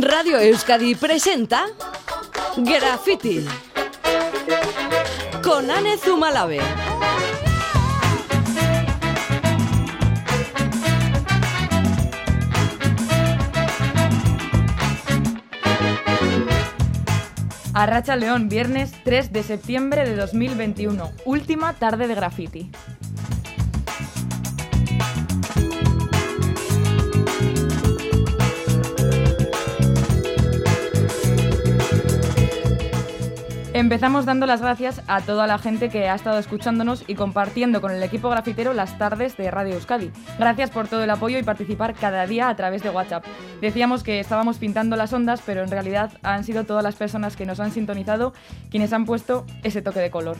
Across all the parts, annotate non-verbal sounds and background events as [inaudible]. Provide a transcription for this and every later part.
Radio Euskadi presenta Graffiti con Anne Zumalave. Arracha León, viernes 3 de septiembre de 2021, última tarde de graffiti. Empezamos dando las gracias a toda la gente que ha estado escuchándonos y compartiendo con el equipo grafitero las tardes de Radio Euskadi. Gracias por todo el apoyo y participar cada día a través de WhatsApp. Decíamos que estábamos pintando las ondas, pero en realidad han sido todas las personas que nos han sintonizado quienes han puesto ese toque de color.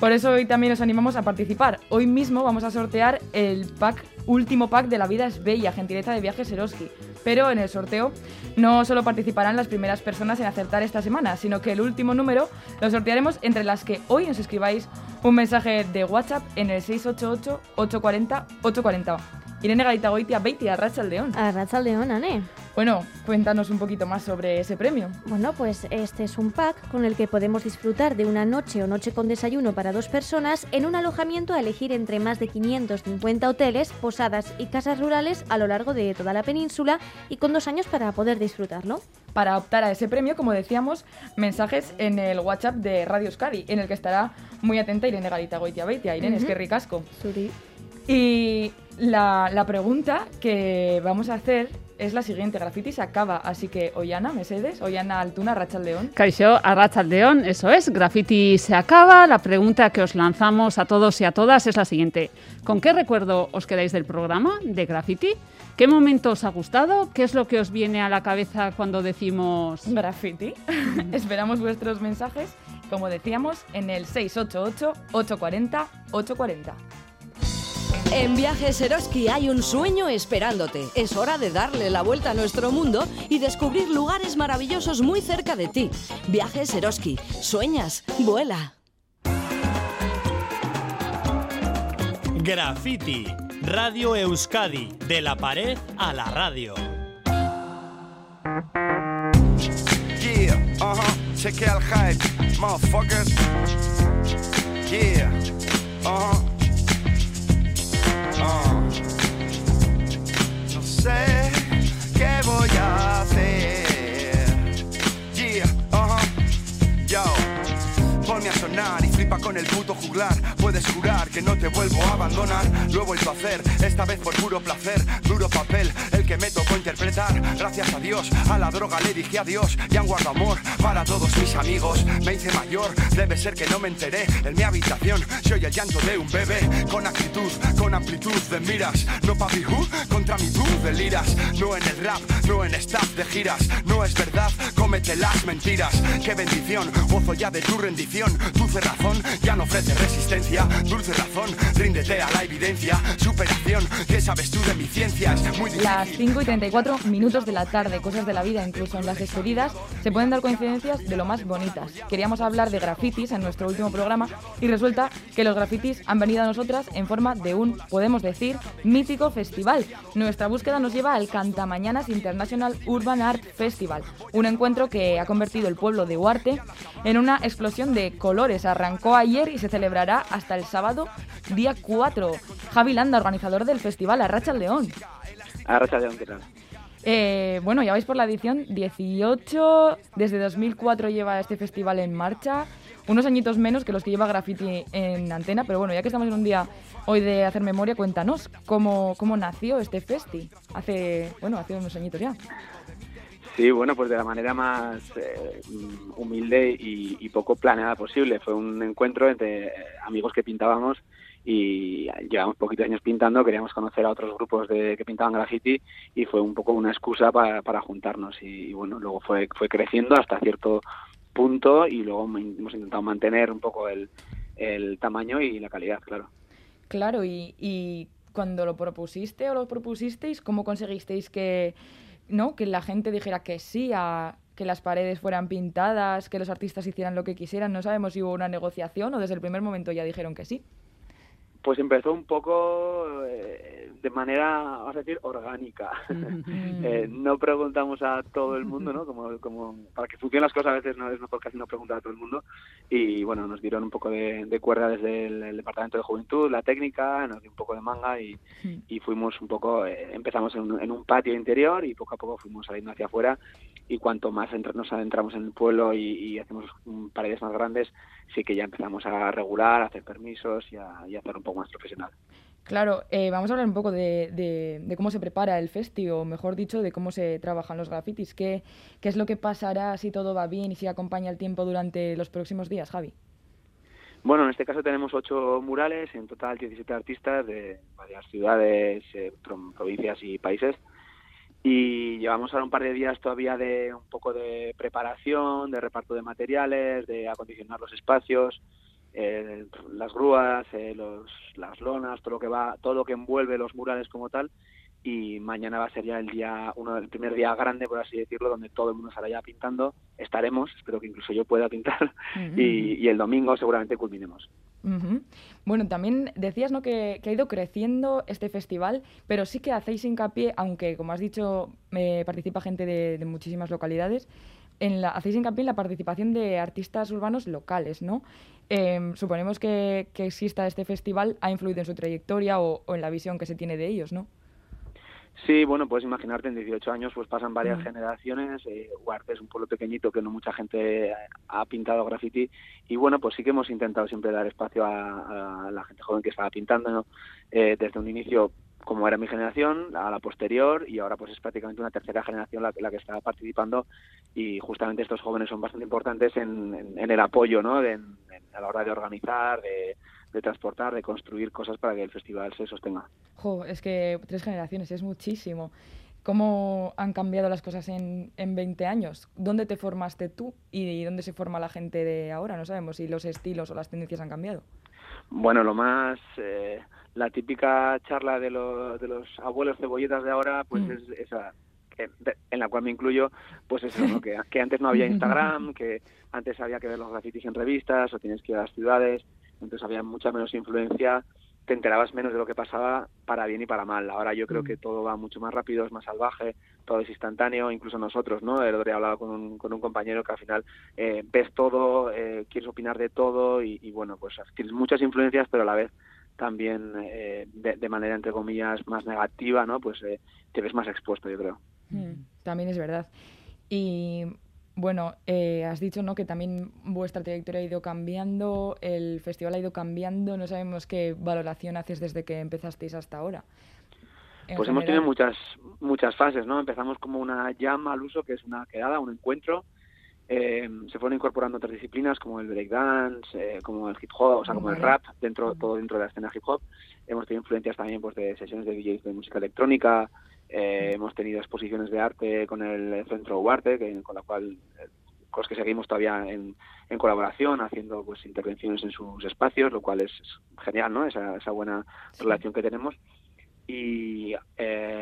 Por eso hoy también os animamos a participar. Hoy mismo vamos a sortear el pack, último pack de La vida es bella, gentileza de viajes Eroski. Pero en el sorteo no solo participarán las primeras personas en acertar esta semana, sino que el último número lo sortearemos entre las que hoy nos escribáis un mensaje de WhatsApp en el 688-840-840. Irene Gaita Goitia, Beiti, Arracha León. Arracha León, Ane. Bueno, cuéntanos un poquito más sobre ese premio. Bueno, pues este es un pack con el que podemos disfrutar de una noche o noche con desayuno para dos personas en un alojamiento a elegir entre más de 550 hoteles, posadas y casas rurales a lo largo de toda la península y con dos años para poder disfrutarlo. Para optar a ese premio, como decíamos, mensajes en el WhatsApp de Radio Euskadi, en el que estará muy atenta Irene Galita Goitia Beitia. Irene, es que ricasco. Y la, la pregunta que vamos a hacer es la siguiente. Graffiti se acaba, así que Ollana, Mercedes, Ollana Altuna, Rachaldeón. Caixo, a Rachaldeón, eso es. Graffiti se acaba. La pregunta que os lanzamos a todos y a todas es la siguiente. ¿Con qué recuerdo os quedáis del programa de Graffiti? ¿Qué momento os ha gustado? ¿Qué es lo que os viene a la cabeza cuando decimos graffiti? [laughs] Esperamos vuestros mensajes, como decíamos, en el 688-840-840. En Viajes Eroski hay un sueño esperándote. Es hora de darle la vuelta a nuestro mundo y descubrir lugares maravillosos muy cerca de ti. Viajes Eroski. Sueñas, vuela. Graffiti. Radio Euskadi. De la pared a la radio. Yeah, uh huh. Chequea el hype, motherfuckers. Yeah, uh huh. No sé qué voy a hacer. Yeah, uh. Yo. Ponme a sonar y flipa con el puto juglar. Puedes jurar que no te vuelvo a abandonar. Vuelto a hacer, esta vez por puro placer. Duro papel, el que me tocó interpretar. Gracias a Dios, a la droga le dije adiós. Y han guardo amor para todos mis amigos. Me hice mayor, debe ser que no me enteré. En mi habitación, soy el llanto de un bebé. Con actitud, con amplitud de miras. No papi, contra mi tú deliras. No en el rap, no en staff de giras. No es verdad, cómete las mentiras. Qué bendición, gozo ya de tu rendición. Dulce razón, ya no ofrece resistencia. Dulce razón, ríndete a la evidencia. Superación, ¿qué sabes tú de mi ciencia? Es muy difícil. 5 y 34 minutos de la tarde, cosas de la vida, incluso en las despedidas, se pueden dar coincidencias de lo más bonitas. Queríamos hablar de grafitis en nuestro último programa y resulta que los grafitis han venido a nosotras en forma de un, podemos decir, mítico festival. Nuestra búsqueda nos lleva al Cantamañanas International Urban Art Festival, un encuentro que ha convertido el pueblo de Huarte en una explosión de colores. Arrancó ayer y se celebrará hasta el sábado, día 4. Javi Landa, organizador del festival Arracha León. Arracha León, ¿qué tal? Eh, bueno, ya vais por la edición 18. Desde 2004 lleva este festival en marcha. Unos añitos menos que los que lleva Graffiti en antena, pero bueno, ya que estamos en un día hoy de hacer memoria, cuéntanos cómo, cómo nació este festi. Hace, bueno, hace unos añitos ya. Sí, bueno, pues de la manera más eh, humilde y, y, poco planeada posible. Fue un encuentro entre amigos que pintábamos y llevamos poquitos años pintando, queríamos conocer a otros grupos de que pintaban graffiti y fue un poco una excusa para, para juntarnos y, y, bueno, luego fue, fue creciendo hasta cierto punto y luego hemos intentado mantener un poco el, el tamaño y la calidad, claro. Claro, y, y cuando lo propusiste o lo propusisteis, ¿cómo conseguisteis que, no, que la gente dijera que sí a que las paredes fueran pintadas, que los artistas hicieran lo que quisieran? No sabemos si hubo una negociación o desde el primer momento ya dijeron que sí. Pues empezó un poco eh, de manera, vamos a decir, orgánica. [laughs] Eh, no preguntamos a todo el mundo, ¿no? Como, como para que funcionen las cosas a veces no es mejor casi no preguntar a todo el mundo. Y bueno, nos dieron un poco de, cuerda desde el, Departamento de Juventud, la técnica, nos dio un poco de manga y, y fuimos un poco, eh, empezamos en, en, un patio interior y poco a poco fuimos saliendo hacia afuera y cuanto más nos adentramos en el pueblo y, hacemos paredes más grandes, sí que ya empezamos a regular, a hacer permisos y a, y a hacer un poco más profesional. Claro, eh, vamos a hablar un poco de, cómo se prepara el festi, o mejor dicho, de cómo se trabajan los grafitis. ¿Qué, ¿Qué es lo que pasará si todo va bien y si acompaña el tiempo durante los próximos días, Javi? Bueno, en este caso tenemos ocho murales, en total 17 artistas de varias ciudades, eh, provincias y países. Y llevamos ahora un par de días todavía de un poco de preparación, de reparto de materiales, de acondicionar los espacios, eh, las grúas, eh, los, las lonas, todo lo que va, todo lo que envuelve los murales como tal. Y mañana va a ser ya el día, uno del primer día grande, por así decirlo, donde todo el mundo estará ya pintando. Estaremos, espero que incluso yo pueda pintar. [laughs] y, el domingo seguramente culminemos. Bueno, también decías ¿no? que, ha ido creciendo este festival, pero sí que hacéis hincapié, aunque como has dicho, participa gente de, muchísimas localidades, en la, hacéis hincapié en la participación de artistas urbanos locales, ¿no? Em, suponemos que, que, exista este festival ha influido en su trayectoria o, en la visión que se tiene de ellos, ¿no? Sí, bueno, puedes imaginarte, en 18 años pues pasan varias mm. generaciones, eh, Huarte es un pueblo pequeñito que no mucha gente ha pintado graffiti y bueno, pues sí que hemos intentado siempre dar espacio a, la gente joven que estaba pintando, ¿no? eh, desde un inicio como era mi generación, a la posterior, y ahora pues es prácticamente una tercera generación la, la que está participando y justamente estos jóvenes son bastante importantes en, el apoyo, ¿no? a la hora de organizar, de, transportar, de construir cosas para que el festival se sostenga. Jo, es que tres generaciones es muchísimo. ¿Cómo han cambiado las cosas en, en 20 años? ¿Dónde te formaste tú y dónde se forma la gente de ahora? No sabemos si los estilos o las tendencias han cambiado. Bueno, lo más... Eh, la típica charla de, los de los abuelos cebolletas de ahora, pues mm. es esa, en la cual me incluyo, pues eso, ¿no? [laughs] que, que, antes no había [laughs] Instagram, que antes había que ver los grafitis en revistas o tienes que ir a las ciudades, entonces había mucha menos influencia, te enterabas menos de lo que pasaba para bien y para mal. Ahora yo creo mm. que todo va mucho más rápido, es más salvaje, todo es instantáneo, incluso nosotros, ¿no? El otro día hablaba con un, con un compañero que al final eh, ves todo, eh, quieres opinar de todo y, y bueno, pues tienes muchas influencias, pero a la vez también eh, de, manera entre comillas más negativa, ¿no? Pues eh, te ves más expuesto, yo creo. Mm, también es verdad. Y bueno, eh, has dicho ¿no? que también vuestra trayectoria ha ido cambiando, el festival ha ido cambiando, no sabemos qué valoración haces desde que empezasteis hasta ahora. Pues hemos tenido muchas muchas fases, ¿no? Empezamos como una llama al uso, que es una quedada, un encuentro, eh, se fueron incorporando otras disciplinas como el breakdance, eh, como el hip hop, o sea, como el rap, dentro todo dentro de la escena hip hop. Hemos tenido influencias también pues, de sesiones de DJs de música electrónica, eh, hemos tenido exposiciones de arte con el Centro Uarte, que, con la cual con los que seguimos todavía en, colaboración, haciendo pues intervenciones en sus espacios, lo cual es genial, ¿no? Esa, esa buena relación que tenemos. Y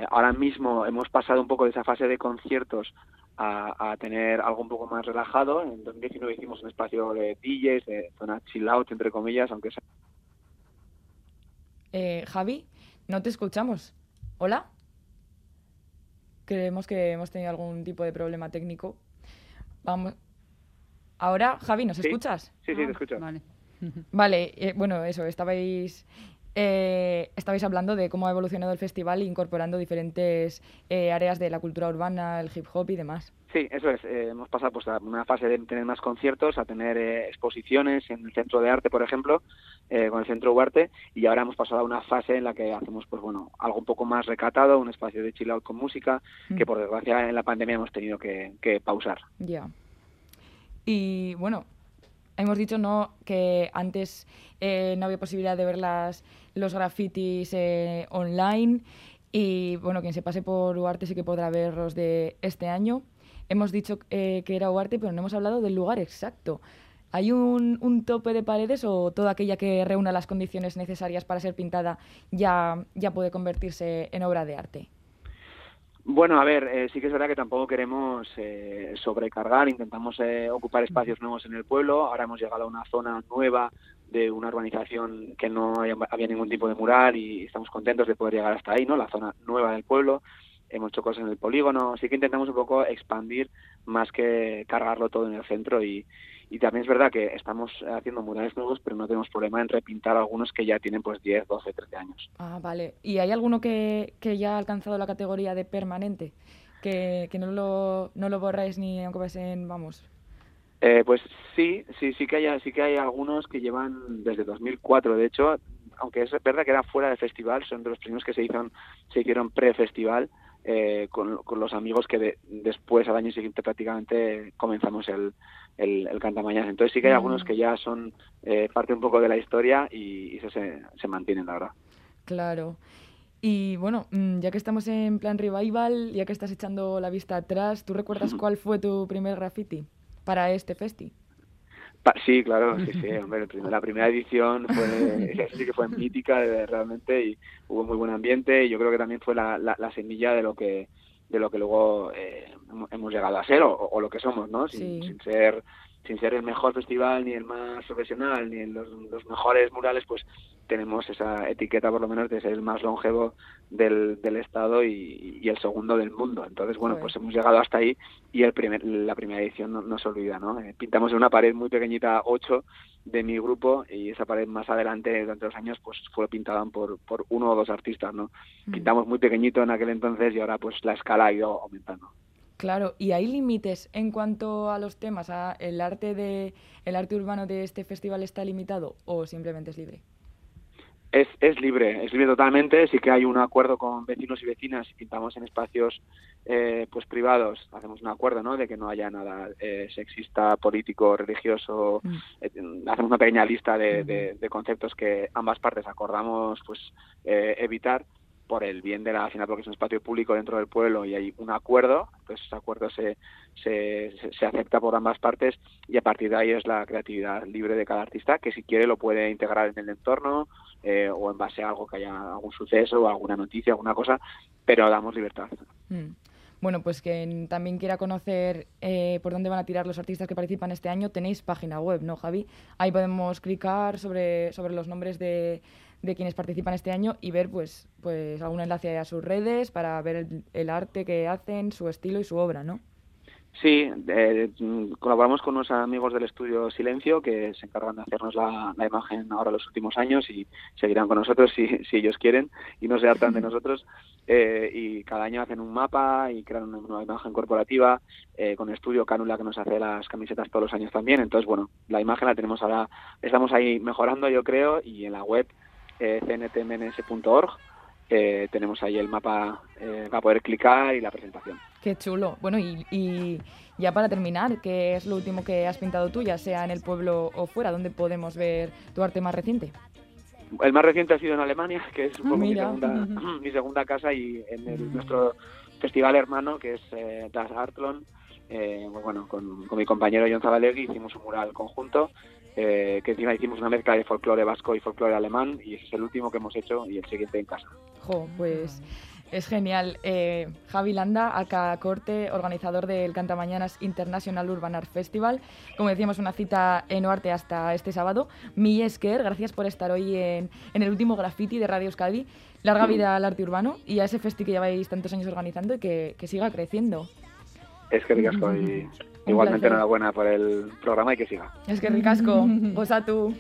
ahora mismo hemos pasado un poco de esa fase de conciertos a, tener algo un poco más relajado. En 2019 hicimos un espacio de DJs, de zona chill out, entre comillas, aunque sea... Eh, Javi, no te escuchamos. ¿Hola? Creemos que hemos tenido algún tipo de problema técnico. Vamos. Ahora, Javi, ¿nos escuchas? Sí, sí, te ah, escucho. Vale, [laughs] vale eh, bueno, eso, estabais eh, estabais hablando de cómo ha evolucionado el festival incorporando diferentes eh, áreas de la cultura urbana, el hip hop y demás. Sí, eso es. Eh, hemos pasado pues, a una fase de tener más conciertos, a tener eh, exposiciones en el Centro de Arte, por ejemplo, con el Centro Huarte, y ahora hemos pasado a una fase en la que hacemos pues bueno algo un poco más recatado, un espacio de chill out con música, mm. que por desgracia en la pandemia hemos tenido que, pausar. Ya. Y bueno, hemos dicho no que antes no había posibilidad de ver las los grafitis eh, online y bueno, quien se pase por Uarte sí que podrá verlos de este año. Hemos dicho eh, que era Uarte, pero no hemos hablado del lugar exacto. ¿Hay un, un, tope de paredes o toda aquella que reúna las condiciones necesarias para ser pintada ya, ya puede convertirse en obra de arte? Bueno, a ver, eh, sí que es verdad que tampoco queremos sobrecargar, intentamos ocupar espacios nuevos en el pueblo. Ahora hemos llegado a una zona nueva de una urbanización que no había, había ningún tipo de mural y estamos contentos de poder llegar hasta ahí, ¿no? La zona nueva del pueblo, hemos hecho cosas en el polígono, así que intentamos un poco expandir más que cargarlo todo en el centro y, y también es verdad que estamos haciendo murales nuevos, pero no tenemos problema en repintar algunos que ya tienen pues 10, 12, 13 años. Ah, vale. ¿Y hay alguno que, que ya ha alcanzado la categoría de permanente? Que, que no, lo, no lo borráis ni aunque pasen, vamos, Eh, pues sí, sí, sí que hay, sí que hay algunos que llevan desde 2004, de hecho, aunque es verdad que era fuera del festival, son de los primeros que se hicieron, se hicieron pre-festival eh, con, con los amigos que de- después al año siguiente prácticamente comenzamos el, el, el Cantamañanas. Entonces sí que hay Mm. algunos que ya son eh, parte un poco de la historia y, y eso se, se mantienen, la verdad. Claro. Y bueno, mm, ya que estamos en plan revival, ya que estás echando la vista atrás, ¿tú recuerdas cuál fue tu primer graffiti para este festi? Sí, claro, sí, sí, [laughs] hombre, la primera edición fue, [laughs] sí que fue mítica realmente y hubo muy buen ambiente y yo creo que también fue la, la, la semilla de lo que de lo que luego eh, hemos- hemos llegado a ser o, o lo que somos, ¿no? Sin, Sí. sin ser sin ser el mejor festival ni el más profesional ni los, los mejores murales, pues tenemos esa etiqueta por lo menos de ser el más longevo del, del estado y, y el segundo del mundo. Entonces, bueno, pues hemos llegado hasta ahí y el primer, la primera edición no, no se olvida, ¿no? Eh, pintamos en una pared muy pequeñita, 8, de mi grupo y esa pared más adelante durante los años pues fue pintada por, por uno o dos artistas, ¿no? Mm. Pintamos muy pequeñito en aquel entonces y ahora pues la escala ha ido aumentando. Claro, ¿y hay límites en cuanto a los temas? ¿A ¿El arte, de, ¿El arte urbano de este festival está limitado o simplemente es libre? Es, es libre, es libre totalmente. Sí que hay un acuerdo con vecinos y vecinas. Si pintamos en espacios eh, pues privados, hacemos un acuerdo, ¿no? De que no haya nada eh, sexista, político, religioso. Mm. Eh, hacemos una pequeña lista de, de- de conceptos que ambas partes acordamos, pues eh, evitar por el bien de la final porque es un espacio público dentro del pueblo y hay un acuerdo entonces ese acuerdo se, se, se- se acepta por ambas partes y a partir de ahí es la creatividad libre de cada artista que si quiere lo puede integrar en el entorno eh, o en base a algo que haya algún suceso o alguna noticia alguna cosa pero damos libertad Mm. Bueno, pues quien también quiera conocer eh, por dónde van a tirar los artistas que participan este año, tenéis página web, ¿no, Javi? Ahí podemos clicar sobre, sobre los nombres de, de quienes participan este año y ver pues, pues algún enlace a sus redes para ver el, el arte que hacen, su estilo y su obra, ¿no? Sí, eh, colaboramos con unos amigos del estudio Silencio que se encargan de hacernos la, la imagen ahora los últimos años y seguirán con nosotros si, si ellos quieren y no se hartan de [laughs] nosotros. Eh, y cada año hacen un mapa y crean una nueva imagen corporativa eh, con el estudio Cánula que nos hace las camisetas todos los años también. Entonces, bueno, la imagen la tenemos ahora, estamos ahí mejorando yo creo y en la web eh, cntmns.org eh, tenemos ahí el mapa eh, para poder clicar y la presentación. Qué chulo. Bueno, y, y ya para terminar, ¿qué es lo último que has pintado tú, ya sea en el pueblo o fuera? ¿Dónde podemos ver tu arte más reciente? El más reciente ha sido en Alemania, que es un Ah, poco mi segunda, [clears throat] mi segunda casa y en el- nuestro festival hermano, que es eh, Das Artlon, eh, bueno, con, con mi compañero John Zabalegui hicimos un mural conjunto, eh, que encima hicimos una mezcla de folclore vasco y folclore alemán, y ese es el último que hemos hecho y el siguiente en casa. Jo, pues es genial. Eh, Javi Landa, acá Corte, organizador del Cantamañanas International Urban Art Festival. Como decíamos, una cita en Oarte hasta este sábado. Mi Esker, gracias por estar hoy en, en el último graffiti de Radio Euskadi. Larga vida al arte urbano y a ese festi que lleváis tantos años organizando y que, que siga creciendo. Es que ricasco y igualmente placer. enhorabuena por el programa y que siga. Es que ricasco, [laughs] goza tú.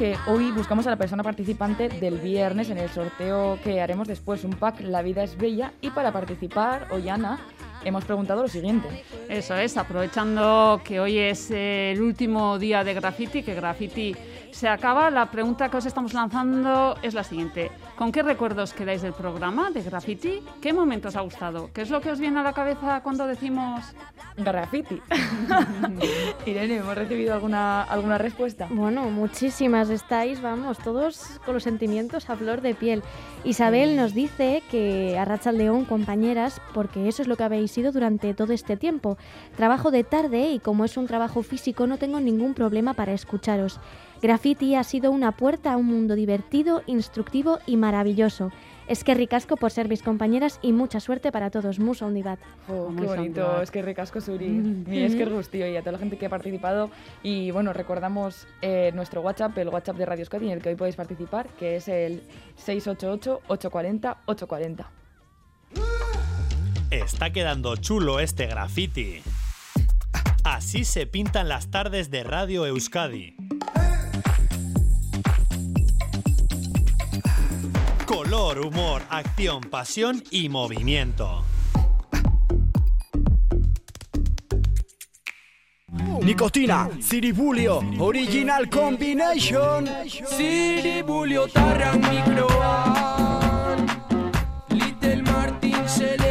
Que hoy buscamos a la persona participante del viernes en el sorteo que haremos después, un pack La vida es bella. Y para participar, hoy Ana, hemos preguntado lo siguiente. Eso es, aprovechando que hoy es eh, el último día de graffiti, que graffiti se acaba, la pregunta que os estamos lanzando es la siguiente. ¿Con qué recuerdos quedáis del programa de graffiti? ¿Qué momento os ha gustado? ¿Qué es lo que os viene a la cabeza cuando decimos Graffiti. [laughs] Irene, ¿hemos recibido alguna, alguna respuesta? Bueno, muchísimas estáis, vamos, todos con los sentimientos a flor de piel. Isabel nos dice que a Racha León, compañeras, porque eso es lo que habéis sido durante todo este tiempo. Trabajo de tarde y como es un trabajo físico no tengo ningún problema para escucharos. Graffiti ha sido una puerta a un mundo divertido, instructivo y maravilloso. Es que ricasco por ser mis compañeras y mucha suerte para todos. Musa Undibat. Oh, qué bonito, es que ricasco Suri. Mi es que gustío y a toda la gente que ha participado. Y bueno, recordamos eh, nuestro WhatsApp, el WhatsApp de Radio Euskadi, en el que hoy podéis participar, que es el 688-840-840. Está quedando chulo este graffiti. Así se pintan las tardes de Radio Euskadi. Color, humor, acción, pasión y movimiento. Nicotina, Ciribulio, Original Combination. Ciribulio Tarran Microan Little Martin Selecta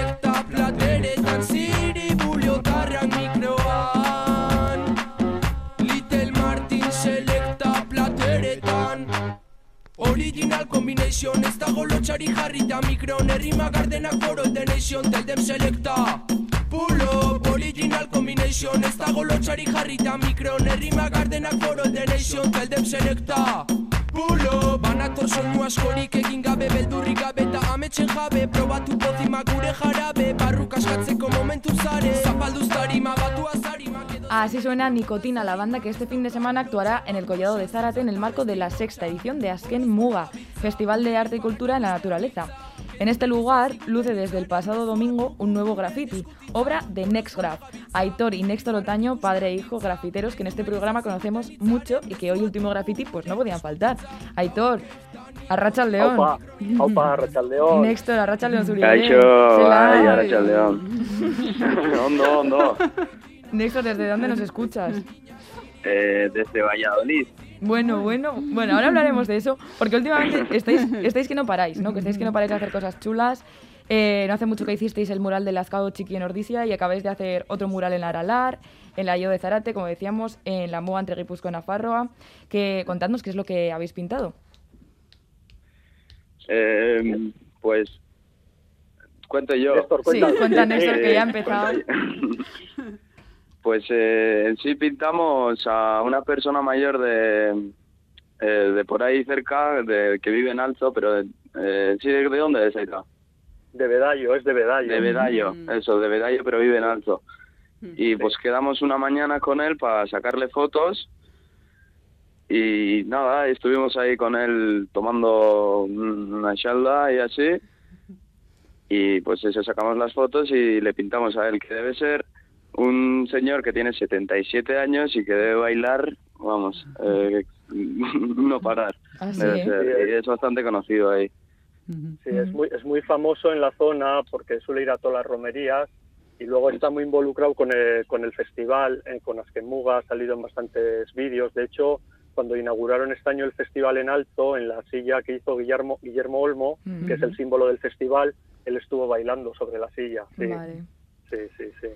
Original combination. Ez dago lotxari jarrita mikron Errima gardenak foro denation del dem selecta. Pull up, original combination. Ez dago lotxari jarrita mikron Errima gardenak foro denation del dem selecta Así suena Nicotina, la banda que este fin de semana actuará en el Collado de Zárate en el marco de la sexta edición de Asken Muga, Festival de Arte y Cultura en la Naturaleza. En este lugar luce desde el pasado domingo un nuevo graffiti, obra de Nextgraph, Aitor y Néstor Otaño, padre e hijo grafiteros que en este programa conocemos mucho y que hoy último graffiti pues no podían faltar. Aitor, Arracha al León. Aupa, aupa, Arratsaldeon. Néstor, Arracha al León Zuri. Kaixo, Zela. bai, Arratsaldeon. [laughs] ondo, ondo. Néstor, ¿desde dónde nos escuchas? Eh, desde Valladolid. Bueno, bueno, bueno, ahora hablaremos de eso, porque últimamente estáis, estáis que no paráis, ¿no? Que estáis que no paráis de hacer cosas chulas. Eh, no hace mucho que hicisteis el mural de Lascao Chiqui en Ordizia y acabáis de hacer otro mural en Aralar, en la Io de Zarate, como decíamos, en la MOA entre Guipúzcoa y Nafarroa. Que, contadnos qué es lo que habéis pintado. Eh, pues cuento yo. Néstor, cuenta. Sí, cuenta, Néstor, que ya ha empezado. Pues eh, en sí pintamos a una persona mayor de, eh, de por ahí cerca, de, que vive en Alto, pero eh, sí, ¿de dónde es Aita? De Bedallo, es de Bedallo. De Bedallo, eso, de Bedallo, pero vive en Alto. Y pues quedamos una mañana con él para sacarle fotos y nada, estuvimos ahí con él tomando una chalda y así. Y pues eso, sacamos las fotos y le pintamos a él, que debe ser un señor que tiene 77 años y que debe bailar, vamos, eh, [laughs] no parar. Ah, sí, ¿eh? y es bastante conocido ahí. Sí, es muy, es muy famoso en la zona porque suele ir a todas las romerías y luego está muy involucrado con el, con el festival, eh, con Askemuga, ha salido en bastantes vídeos. De hecho, cuando inauguraron este año el festival en Alto, en la silla que hizo Guillermo, Guillermo Olmo, que es el símbolo del festival, él estuvo bailando sobre la silla. Sí, Vale. sí, sí. sí.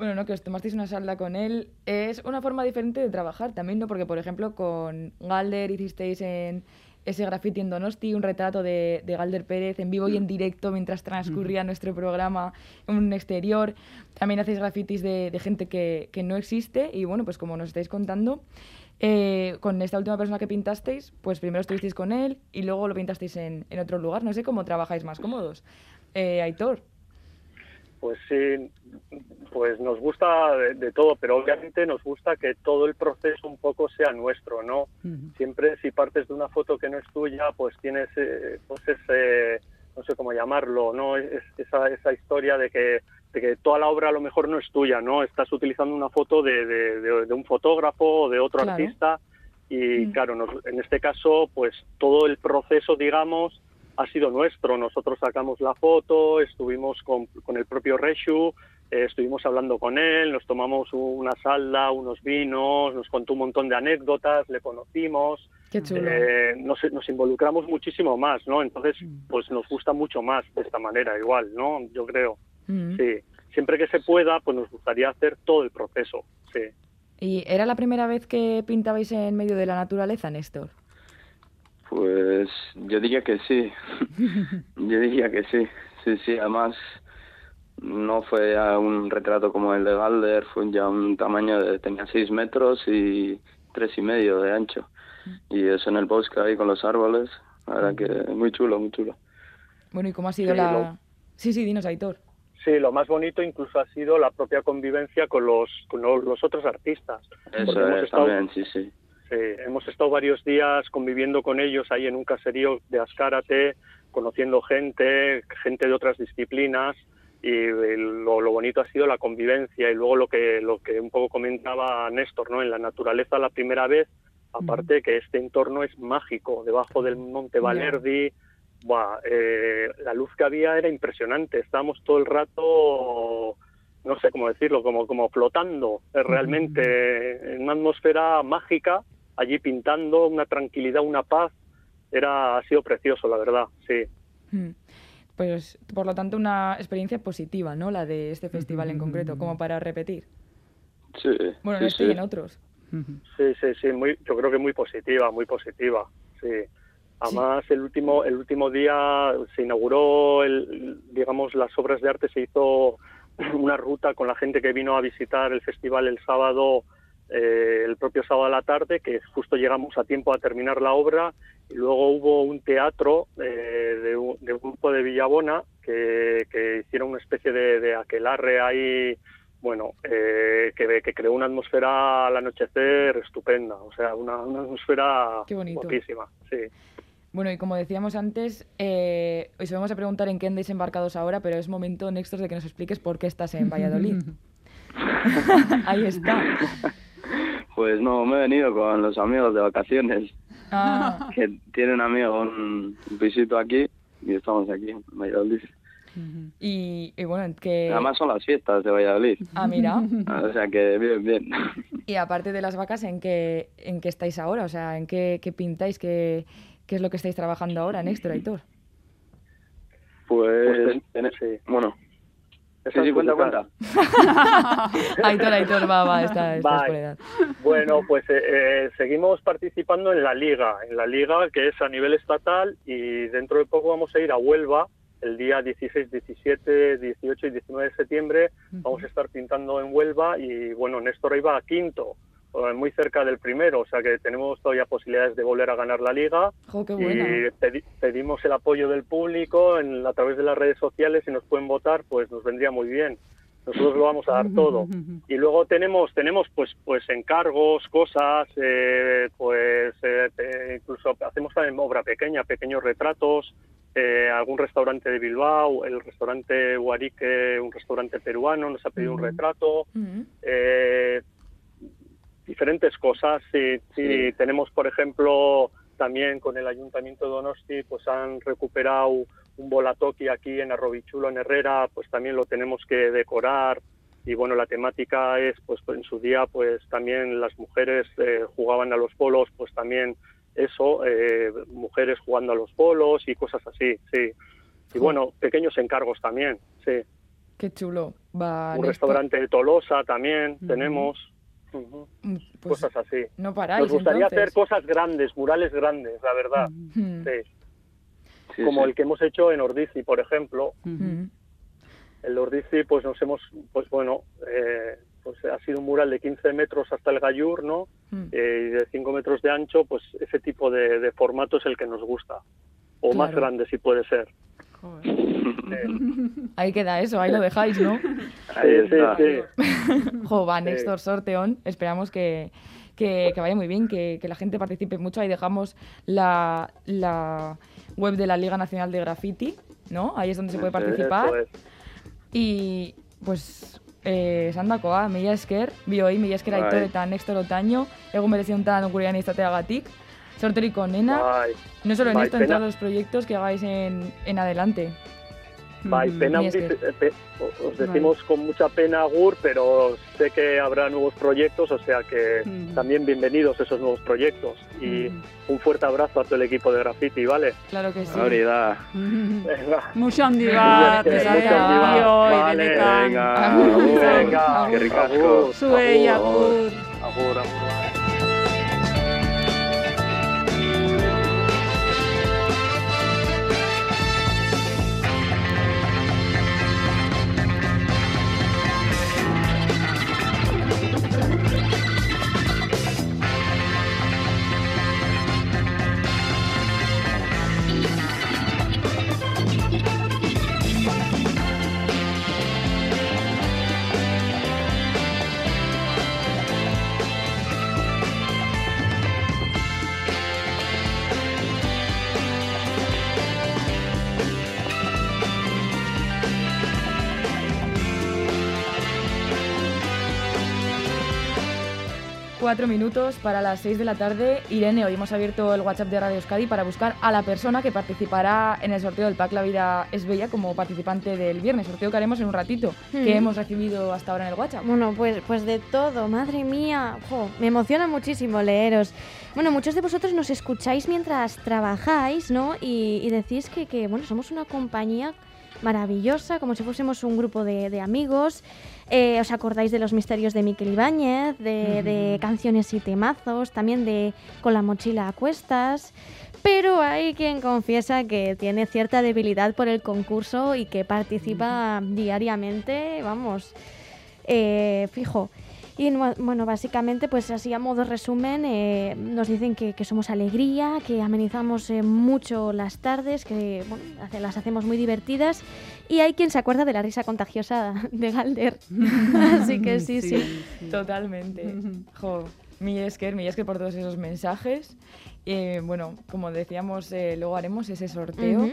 Bueno, ¿no? Que os tomasteis una salda con él. Es una forma diferente de trabajar también, ¿no? Porque, por ejemplo, con Galder hicisteis en ese graffiti en Donosti, un retrato de, de Galder Pérez en vivo y en directo mientras transcurría nuestro programa en un exterior. También hacéis grafitis de, de gente que, que no existe y, bueno, pues como nos estáis contando, eh, con esta última persona que pintasteis, pues primero estuvisteis con él y luego lo pintasteis en, en otro lugar. No sé cómo trabajáis más cómodos. Eh, Aitor. Pues sí, pues nos gusta de, de todo, pero obviamente nos gusta que todo el proceso un poco sea nuestro, ¿no? Siempre si partes de una foto que no es tuya, pues tienes eh, pues ese, no sé cómo llamarlo, ¿no? Es, esa, esa historia de que, de que toda la obra a lo mejor no es tuya, ¿no? Estás utilizando una foto de, de, un fotógrafo o de otro Claro. artista y Mm. claro, nos- en este caso, pues todo el proceso, digamos, ha sido nuestro. Nosotros sacamos la foto, estuvimos con, con el propio Reshu, eh, estuvimos hablando con él, nos tomamos una salda, unos vinos, nos contó un montón de anécdotas, le conocimos. Qué chulo. Eh, nos, nos involucramos muchísimo más, ¿no? Entonces, pues nos gusta mucho más de esta manera, igual, ¿no? Yo creo. Mm. Sí. Siempre que se pueda, pues nos gustaría hacer todo el proceso, sí. ¿Y era la primera vez que pintabais en medio de la naturaleza, Néstor? Pues yo diría que sí. [laughs] yo diría que sí. Sí, sí. Además, no fue ya un retrato como el de Galder, fue ya un tamaño de. tenía seis metros y tres y medio de ancho. Y eso en el bosque ahí con los árboles. La verdad que muy chulo, muy chulo. Bueno, ¿y cómo ha sido Sí, la...? lo- Sí, sí, dinos, Aitor. Sí, lo más bonito incluso ha sido la propia convivencia con los, con los, los otros artistas. Eso es, estado- también, sí, sí. Sí, hemos estado varios días conviviendo con ellos ahí en un caserío de Azcárate, conociendo gente, gente de otras disciplinas y eh, lo, lo bonito ha sido la convivencia y luego lo que lo que un poco comentaba Néstor, ¿no? En la naturaleza la primera vez, aparte que este entorno es mágico, debajo del Monte Valerdi, buah, eh, la luz que había era impresionante, estábamos todo el rato no sé cómo decirlo, como, como flotando eh, realmente en una atmósfera mágica, allí pintando, una tranquilidad, una paz. Era, ha sido precioso, la verdad, sí. Mm. Pues, por lo tanto, una experiencia positiva, ¿no? La de este festival en concreto, como para repetir. Sí, Bueno, sí, en este y en otros. Sí, sí, sí, muy, yo creo que muy positiva, muy positiva, sí. Además, el último, el último día se inauguró, el, digamos, las obras de arte, se hizo una ruta con la gente que vino a visitar el festival el sábado, eh, el propio sábado a la tarde, que justo llegamos a tiempo a terminar la obra, y luego hubo un teatro eh, de, un, de un grupo de Villabona que, que hicieron una especie de, de aquelarre ahí, bueno, eh, que, que creó una atmósfera al anochecer estupenda, o sea, una, una atmósfera guapísima, sí. Bueno, y como decíamos antes, eh, os vamos a preguntar en qué andáis embarcados ahora, pero es momento, Néstor, de que nos expliques por qué estás en Valladolid. [laughs] [laughs] Ahí está. Pues no, me he venido con los amigos de vacaciones. Ah, [laughs] Que tiene un amigo un, un pisito aquí y estamos aquí en Valladolid. y, y bueno, que... Además son las fiestas de Valladolid. Ah, mira. [laughs] O sea que bien, bien. Y aparte de las vacas, ¿en qué, en qué estáis ahora? O sea, ¿en qué, qué pintáis? ¿Qué, ¿Qué es lo que estáis trabajando ahora, Néstor, Aitor? Pues, Pues, ten- bueno. Sí, sí, es cuenta, cuenta. [laughs] Aitor, Aitor, va, va, está, edad. Bueno, pues eh, eh, seguimos participando en la liga, en la liga que es a nivel estatal y dentro de poco vamos a ir a Huelva el día 16, 17, 18 y 19 de septiembre. Vamos a estar pintando en Huelva y bueno, Néstor iba a quinto, muy cerca del primero, o sea que tenemos todavía posibilidades de volver a ganar la liga. Qué. Y pedi- pedimos el apoyo del público en, a través de las redes sociales. Si nos pueden votar, pues nos vendría muy bien. Nosotros lo vamos a dar todo. [laughs] Y luego tenemos tenemos pues pues encargos, cosas, eh, pues eh, eh, incluso hacemos también obra pequeña, pequeños retratos. eh, algún restaurante de Bilbao, el restaurante Huarique, un restaurante peruano, nos ha pedido un retrato. Eh, diferentes cosas. Sí, Sí. tenemos, por ejemplo, también con el Ayuntamiento de Donosti, pues han recuperado un volatoki aquí en Arrobichulo, en Herrera, pues también lo tenemos que decorar. Y bueno, la temática es, pues en su día, pues también las mujeres eh, jugaban a los polos, pues también eso, eh, mujeres jugando a los polos y cosas así, sí. Y bueno, pequeños encargos también, sí. Qué chulo. Va, Un restaurante de Tolosa también tenemos. Mm, Pues cosas así. no paráis, Nos gustaría entonces. hacer cosas grandes, murales grandes, la verdad. Sí. Sí, Como sí. el que hemos hecho en Ordici, por ejemplo. Mm. El Ordici, pues nos hemos, pues bueno, eh, pues ha sido un mural de 15 metros hasta el Gallur, ¿no? Mm. Eh, y de 5 metros de ancho, pues ese tipo de, de formato es el que nos gusta. O más grande, si puede ser. Ahí queda eso, ahí lo dejáis, ¿no? Ahí Sí, está. sí, Jo, va, Sí. Néstor Sorteón. Esperamos que, que, que vaya muy bien, que, que la gente participe mucho. Ahí dejamos la, la web de la Liga Nacional de Graffiti, ¿no? Ahí es donde se puede participar. Es. Y pues eh, esan dakoa, mila esker, bioi, mila esker Bai. aitor eta Néstor Otaño, egun bereziuntan gurean izateagatik, sorteriko nena, Bai. no solo en Bai, esto, en todos los proyectos que hagáis en, en adelante. Eh, os decimos con mucha pena, Gur, pero sé que habrá nuevos proyectos, o sea que mm. también bienvenidos esos nuevos proyectos. Y mm. un fuerte abrazo a todo el equipo de Graffiti, ¿vale? Claro que sí. Ahorita. Mucho andibat, vale, venga, venga, venga, qué ricasco. Sube y abur. Abur, abur. 4 minutos para las 6 de la tarde. Irene, hoy hemos abierto el WhatsApp de Radio Euskadi para buscar a la persona que participará en el sorteo del pack La Vida es Bella como participante del viernes. Sorteo que haremos en un ratito, hmm. que hemos recibido hasta ahora en el WhatsApp. Bueno, pues, pues de todo, madre mía. Me emociona muchísimo leeros. Bueno, muchos de vosotros nos escucháis mientras trabajáis, ¿no? Y, y decís que, que, bueno, somos una compañía maravillosa, como si fuésemos un grupo de, de amigos. Eh, ¿Os acordáis de los misterios de Miquel Ibáñez, de, de canciones y temazos, también de Con la mochila a cuestas? Pero hay quien confiesa que tiene cierta debilidad por el concurso y que participa diariamente, vamos, eh, fijo. Y bueno, básicamente, pues así a modo resumen, eh, nos dicen que, que somos alegría, que amenizamos eh, mucho las tardes, que bueno, hace- las hacemos muy divertidas. Y hay quien se acuerda de la risa contagiosa de Galder. [laughs] así que sí, sí. Totalmente. Jo, mi esker, mi esker por todos esos mensajes. Eh, bueno, como decíamos, eh, luego haremos ese sorteo. Ujú.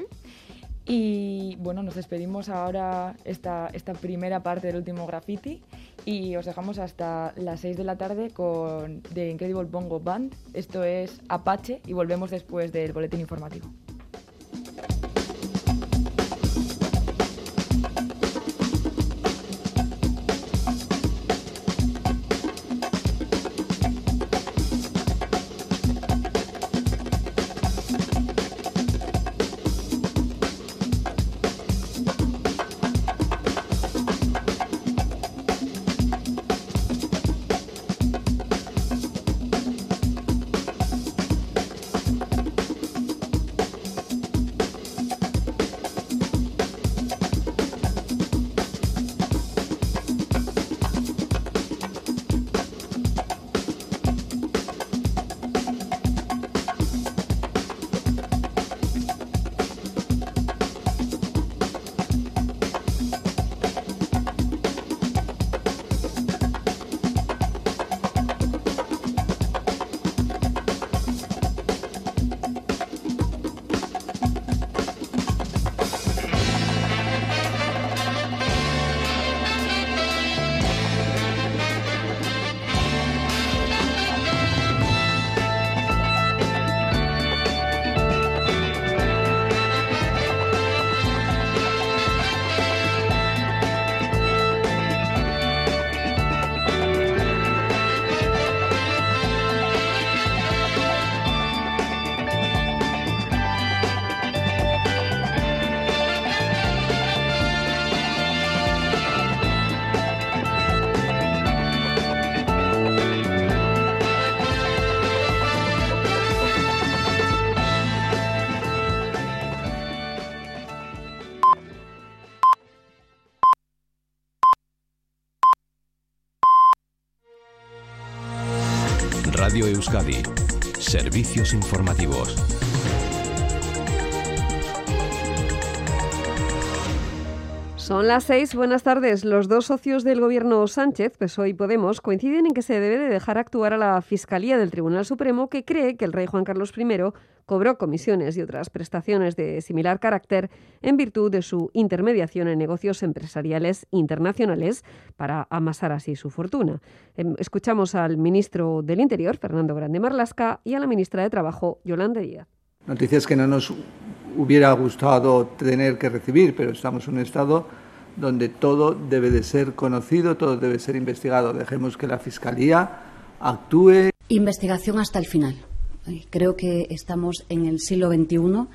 Y bueno, nos despedimos ahora esta, esta primera parte del último graffiti y os dejamos hasta las 6 de la tarde con The Incredible Bongo Band. Esto es Apache y volvemos después del boletín informativo. Servicios informativos. Son las seis. Buenas tardes. Los dos socios del gobierno Sánchez, PSOE y Podemos, coinciden en que se debe de dejar actuar a la Fiscalía del Tribunal Supremo, que cree que el rey Juan Carlos I cobró comisiones y otras prestaciones de similar carácter en virtud de su intermediación en negocios empresariales internacionales para amasar así su fortuna. Em, Escuchamos al ministro del Interior, Fernando Grande Marlasca, y a la ministra de Trabajo, Yolanda Díaz. Noticias que no nos hubiera gustado tener que recibir, pero estamos en un estado donde todo debe de ser conocido, todo debe ser investigado. Dejemos que la Fiscalía actúe. Investigación hasta el final. Eh, Creo que estamos en el siglo XXI.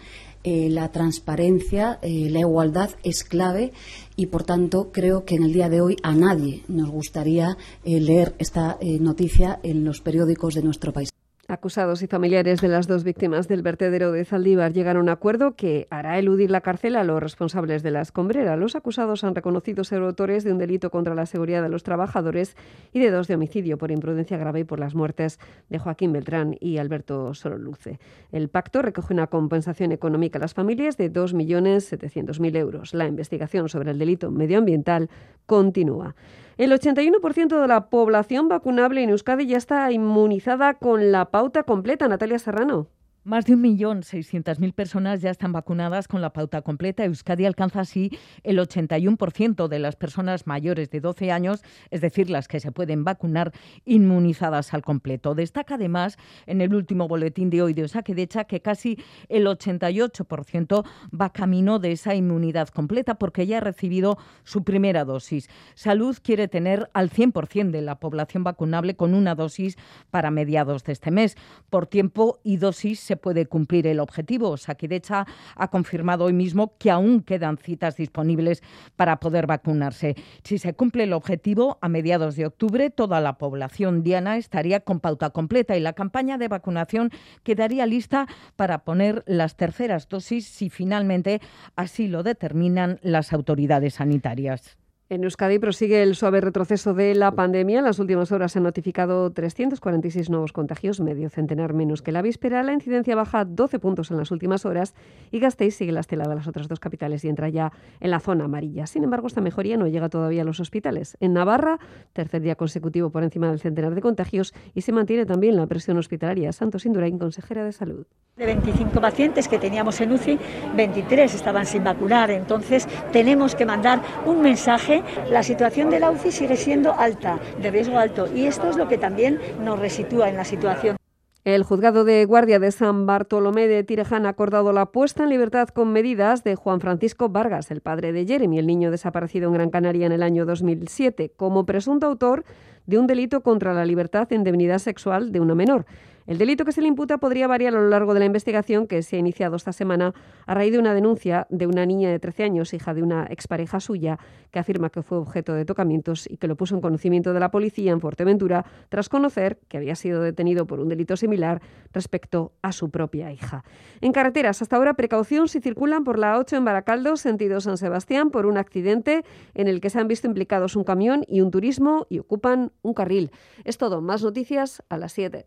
eh, la transparencia, eh, la igualdad es clave y, por tanto, creo que en el día de hoy a nadie nos gustaría leer esta noticia en los periódicos de nuestro país. Acusados y familiares de las dos víctimas del vertedero de Zaldívar llegaron a un acuerdo que hará eludir la cárcel a los responsables de la escombrera. Los acusados han reconocido ser autores de un delito contra la seguridad de los trabajadores y de dos de homicidio por imprudencia grave y por las muertes de Joaquín Beltrán y Alberto Soroluce. El pacto recoge una compensación económica a las familias de 2.700.000 euros. La investigación sobre el delito medioambiental continúa. El 81% de la población vacunable en Euskadi ya está inmunizada con la pauta completa. Natalia Serrano. Más de 1.600.000 personas ya están vacunadas con la pauta completa. Euskadi alcanza así el 81% de las personas mayores de 12 años, es decir, las que se pueden vacunar inmunizadas al completo. Destaca además en el último boletín de hoy de Osakidecha que casi el 88% va camino de esa inmunidad completa porque ya ha recibido su primera dosis. Salud quiere tener al 100% de la población vacunable con una dosis para mediados de este mes. Por tiempo y dosis se puede cumplir el objetivo. Sakidecha ha confirmado hoy mismo que aún quedan citas disponibles para poder vacunarse. Si se cumple el objetivo, a mediados de octubre toda la población diana estaría con pauta completa y la campaña de vacunación quedaría lista para poner las terceras dosis si finalmente así lo determinan las autoridades sanitarias. En Euskadi prosigue el suave retroceso de la pandemia. En las últimas horas se han notificado 346 nuevos contagios, medio centenar menos que la víspera. La incidencia baja 12 puntos en las últimas horas y Gasteiz sigue la estela de las otras dos capitales y entra ya en la zona amarilla. Sin embargo, esta mejoría no llega todavía a los hospitales. En Navarra, tercer día consecutivo por encima del centenar de contagios y se mantiene también la presión hospitalaria. Santos Indurain, consejera de Salud. De 25 pacientes que teníamos en UCI, 23 estaban sin vacunar. Entonces, tenemos que mandar un mensaje. La situación de la UCI sigue siendo alta, de riesgo alto. Y esto es lo que también nos resitúa en la situación. El juzgado de guardia de San Bartolomé de Tireján ha acordado la puesta en libertad con medidas de Juan Francisco Vargas, el padre de Jeremy, el niño desaparecido en Gran Canaria en el año 2007, como presunto autor de un delito contra la libertad e indemnidad sexual de una menor. El delito que se le imputa podría variar a lo largo de la investigación que se ha iniciado esta semana a raíz de una denuncia de una niña de 13 años, hija de una expareja suya, que afirma que fue objeto de tocamientos y que lo puso en conocimiento de la policía en Fuerteventura tras conocer que había sido detenido por un delito similar respecto a su propia hija. En carreteras, hasta ahora precaución si circulan por la 8 en Baracaldo, sentido San Sebastián, por un accidente en el que se han visto implicados un camión y un turismo y ocupan un carril. Es todo, más noticias a las 7.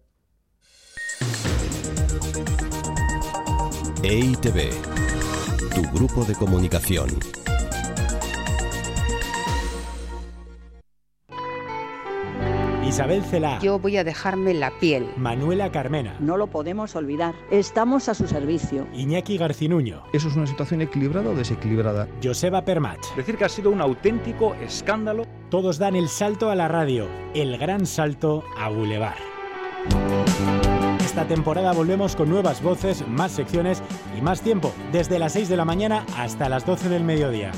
EITV, tu grupo de comunicación. Isabel Celá. Yo voy a dejarme la piel. Manuela Carmena. No lo podemos olvidar. Estamos a su servicio. Iñaki Garcinuño. ¿Eso es una situación equilibrada o desequilibrada? Joseba Permach. Decir que ha sido un auténtico escándalo. Todos dan el salto a la radio. El gran salto a Boulevard. Esta temporada volvemos con nuevas voces, más secciones y más tiempo, desde las 6 de la mañana hasta las 12 del mediodía.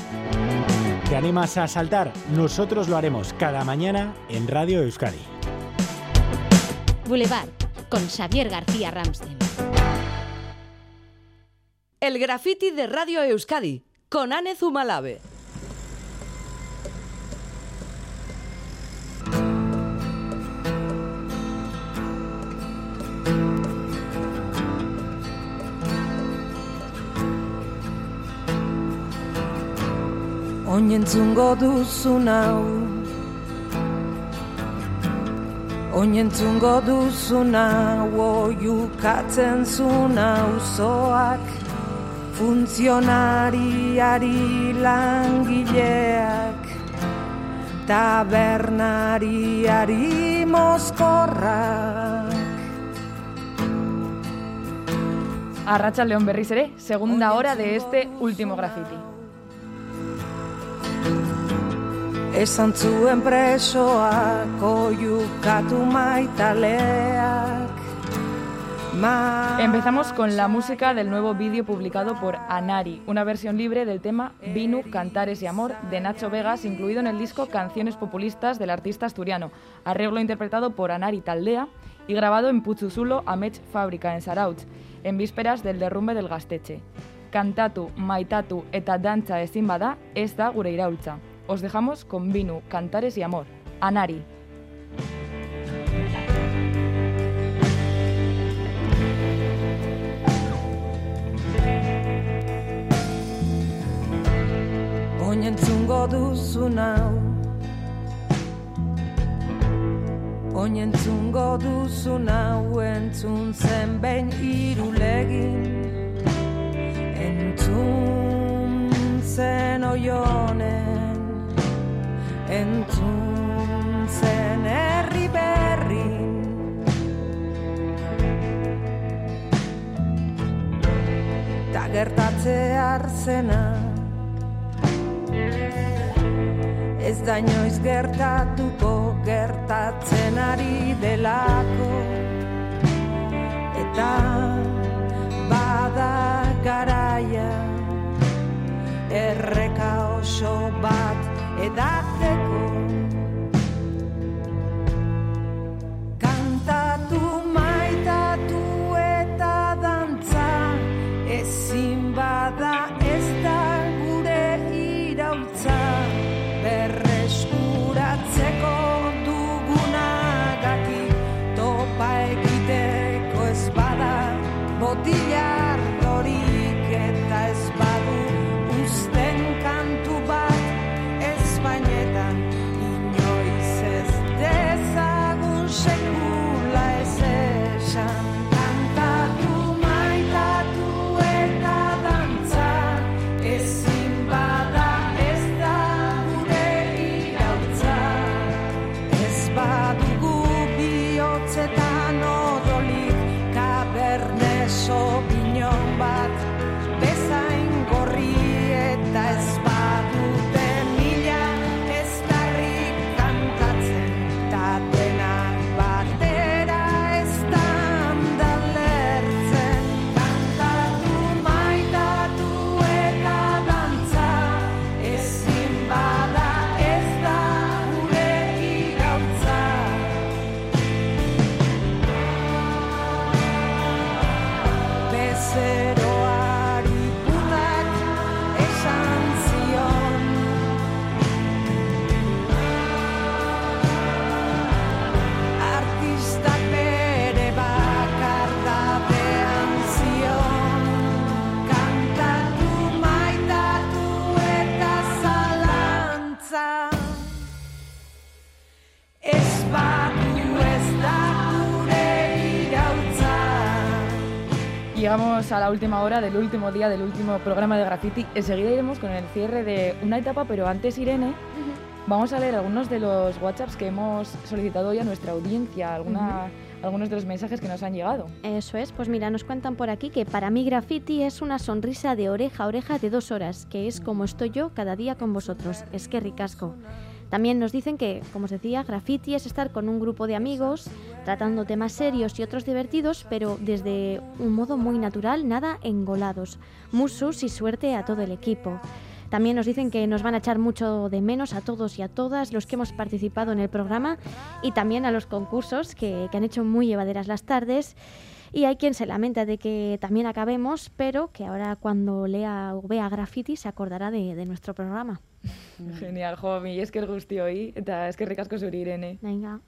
¿Te animas a saltar? Nosotros lo haremos cada mañana en Radio Euskadi. Boulevard, con Xavier García Ramsten. El graffiti de Radio Euskadi, con Ane Zumalabe. Oinentzungo duzu nau. Oinentzungo duzu nau Oiukatzen zu nauzoak funtzionariari langileak tabernariari mozkorrak. Arracha León Berriz ere, segunda hora de este último graffiti. Esan zuen presoak oiukatu maitaleak Ma- Empezamos con la música del nuevo vídeo publicado por Anari, una versión libre del tema Vinu, Cantares y Amor de Nacho Vegas, incluido en el disco Canciones Populistas del artista asturiano, arreglo interpretado por Anari Taldea y grabado en Putzuzulo Amech Fábrica en Sarautz, en vísperas del derrumbe del Gasteche. Kantatu, maitatu eta dantza ezin bada, ez da. Os dejamos con Vinu, Cantares y Amor. Anari. Oinentzungo duzu nau Oinentzungo duzu nau Entzun zen behin irulegin Entzun zen oionen Entzun zen herri berrin Ta gertatze arzena Ez da inoiz gertatuko gertatzen ari delako. Eta bada garaia Erreka oso bat edatzeko Llegamos a la última hora del último día del último programa de graffiti. Enseguida iremos con el cierre de una etapa, pero antes, Irene, vamos a leer algunos de los WhatsApps que hemos solicitado hoy a nuestra audiencia, alguna, algunos de los mensajes que nos han llegado. Eso es, pues mira, nos cuentan por aquí que para mí graffiti es una sonrisa de oreja a oreja de dos horas, que es como estoy yo cada día con vosotros. Es que ricasco. También nos dicen que, como os decía, graffiti es estar con un grupo de amigos, tratando temas serios y otros divertidos, pero desde un modo muy natural, nada engolados. Musus y suerte a todo el equipo. También nos dicen que nos van a echar mucho de menos a todos y a todas los que hemos participado en el programa y también a los concursos que, que han hecho muy llevaderas las tardes. Y hay quien se lamenta de que también acabemos, pero que ahora cuando lea o vea graffiti se acordará de, de nuestro programa. Genial, Jomi, es que el gustio hoy, es que ricasco zuri, Irene. Venga.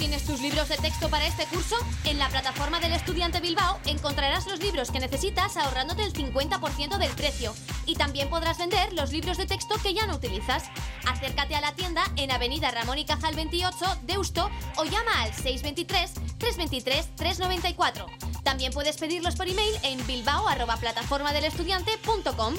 Tienes tus libros de texto para este curso? En la plataforma del Estudiante Bilbao encontrarás los libros que necesitas ahorrándote el 50% del precio. Y también podrás vender los libros de texto que ya no utilizas. Acércate a la tienda en Avenida Ramón y Cajal 28, Deusto, o llama al 623 323 394. También puedes pedirlos por email en bilbao@plataformadelestudiante.com.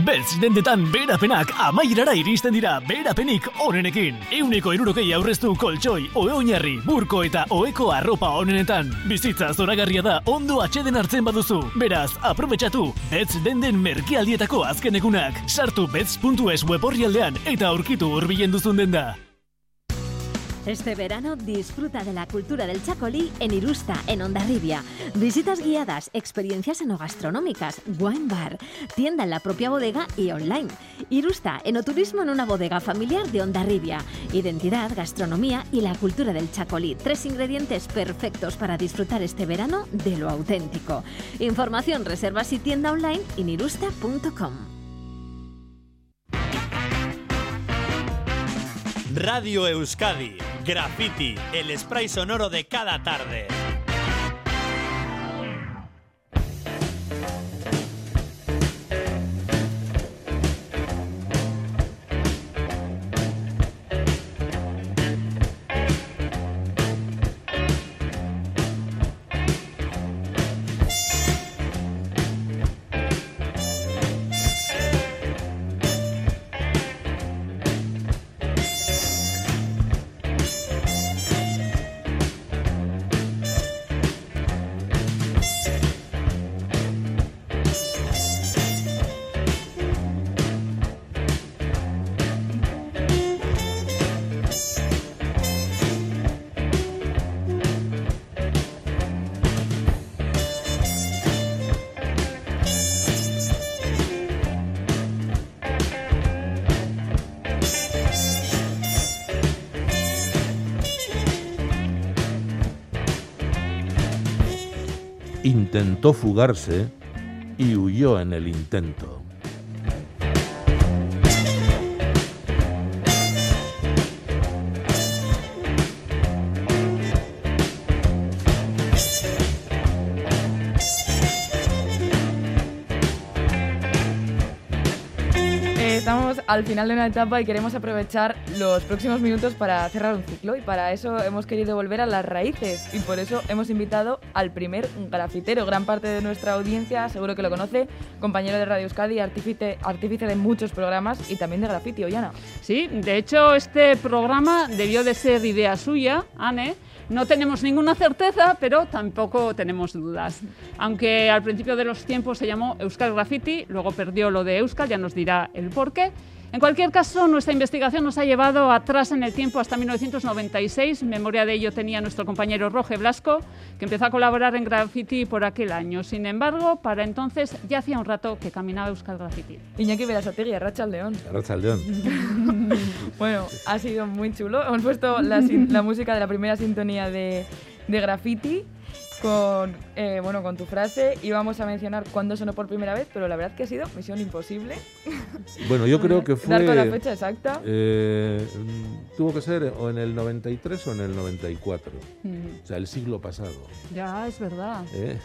Beltz dendetan berapenak amaierara iristen dira berapenik onenekin. Euneko erurokei aurreztu koltsoi, oe oinarri, burko eta oeko arropa onenetan. Bizitza zoragarria da ondo atxeden hartzen baduzu. Beraz, aprobetxatu, Betz denden merkialdietako azkenekunak. Sartu betz.es web orrialdean eta aurkitu hurbilen duzun denda. Este verano disfruta de la cultura del chacolí en Irusta, en Ondarribia. Visitas guiadas, experiencias enogastronómicas, wine bar, tienda en la propia bodega y online. Irusta, enoturismo en una bodega familiar de Ondarribia. Identidad, gastronomía y la cultura del chacolí. Tres ingredientes perfectos para disfrutar este verano de lo auténtico. Información, reservas y tienda online en irusta.com. Radio Euskadi, Graffiti, el spray sonoro de cada tarde. Intentó fugarse y huyó en el intento. Al final de una etapa y queremos aprovechar los próximos minutos para cerrar un ciclo y para eso hemos querido volver a las raíces y por eso hemos invitado al primer grafitero. Gran parte de nuestra audiencia seguro que lo conoce, compañero de Radio Euskadi, artífice, artífice de muchos programas y también de grafiti, Ollana. Sí, de hecho este programa debió de ser idea suya, Anne. No tenemos ninguna certeza, pero tampoco tenemos dudas. Aunque al principio de los tiempos se llamó Euskal Graffiti, luego perdió lo de Euskal, ya nos dirá el por qué. En cualquier caso, nuestra investigación nos ha llevado atrás en el tiempo hasta 1996. Memoria de ello tenía nuestro compañero Roge Blasco, que empezó a colaborar en Graffiti por aquel año. Sin embargo, para entonces ya hacía un rato que caminaba Euskal Graffiti. Iñaki Berasategui, Racha León. Arracha al león. [laughs] Bueno, ha sido muy chulo. Hemos puesto la, música de la primera sintonía de, de Graffiti con, eh, bueno, con tu frase. Íbamos a mencionar cuándo sonó por primera vez, pero la verdad que ha sido misión imposible. [laughs] Bueno, yo creo que fue... [laughs] Dar con la fecha exacta. eh, mm, tuvo que ser o en el 93 o en el 94. O sea, el siglo pasado. Ya, es verdad. ¿eh?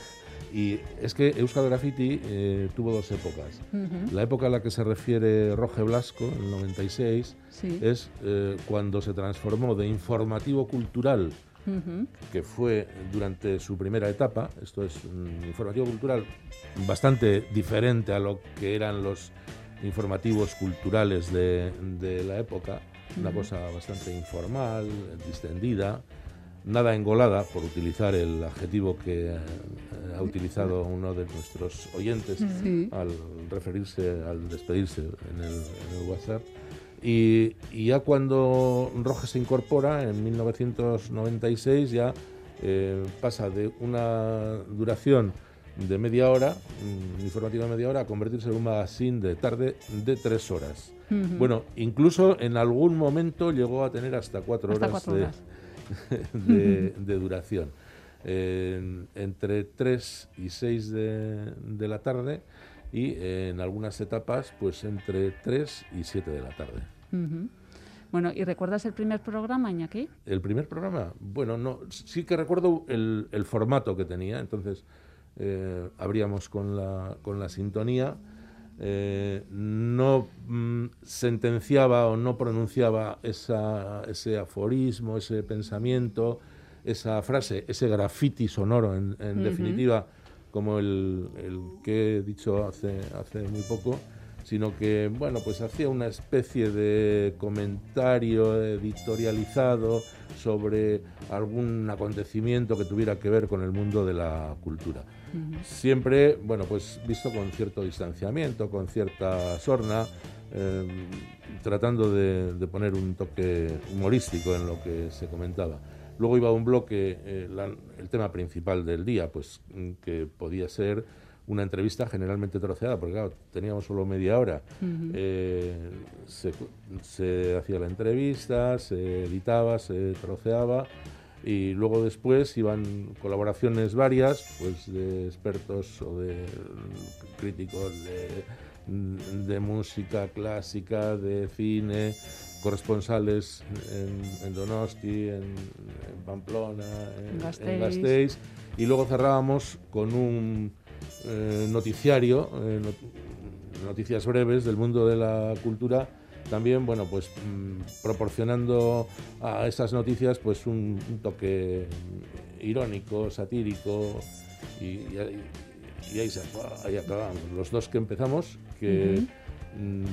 Y es que Euskal Graffiti eh, tuvo dos épocas. Ujú. La época a la que se refiere Roge Blasco, en el 96, Sí. es eh, cuando se transformó de informativo cultural, Ujú. que fue durante su primera etapa, esto es un informativo cultural bastante diferente a lo que eran los informativos culturales de, de la época, una Ujú. cosa bastante informal, distendida, nada engolada, por utilizar el adjetivo que eh, ha utilizado uno de nuestros oyentes Sí. al referirse, al despedirse en el, en el WhatsApp. Y, y ya cuando Rojas se incorpora, en 1996, ya eh, pasa de una duración de media hora, un informativo de media hora, a convertirse en un magazine de tarde de tres horas. Bueno, incluso en algún momento llegó a tener hasta cuatro Hasta horas, cuatro de, horas. [laughs] de- de duración. En- entre 3 y 6 de, de la tarde y en algunas etapas pues entre 3 y 7 de la tarde. Bueno, ¿y recuerdas el primer programa, Iñaki? El primer programa, bueno, no, sí que recuerdo el, el formato que tenía, entonces eh, abríamos con la, con la sintonía, eh, no mm, sentenciaba o no pronunciaba esa, ese aforismo, ese pensamiento, esa frase, ese graffiti sonoro, en, en definitiva, como el, el que he dicho hace, hace muy poco, sino que, bueno, pues hacía una especie de comentario editorializado sobre algún acontecimiento que tuviera que ver con el mundo de la cultura. Siempre, bueno, pues visto con cierto distanciamiento, con cierta sorna, eh, tratando de, de poner un toque humorístico en lo que se comentaba. Luego iba un bloque, eh, la- el tema principal del día, pues mm, que podía ser una entrevista generalmente troceada, porque claro, teníamos solo media hora. Eh, se, se hacía la entrevista, se editaba, se troceaba y luego después iban colaboraciones varias, pues de expertos o de mm, críticos de, de música clásica, de cine, corresponsales en, en Donosti, en, en Pamplona, en, en Gasteiz. Y luego cerrábamos con un eh, noticiario, eh, not- noticias breves del mundo de la cultura, también, bueno, pues mm, proporcionando a esas noticias pues un, un toque irónico, satírico, y, y ahí- y ahí, se, ahí acabamos. Los dos que empezamos, que...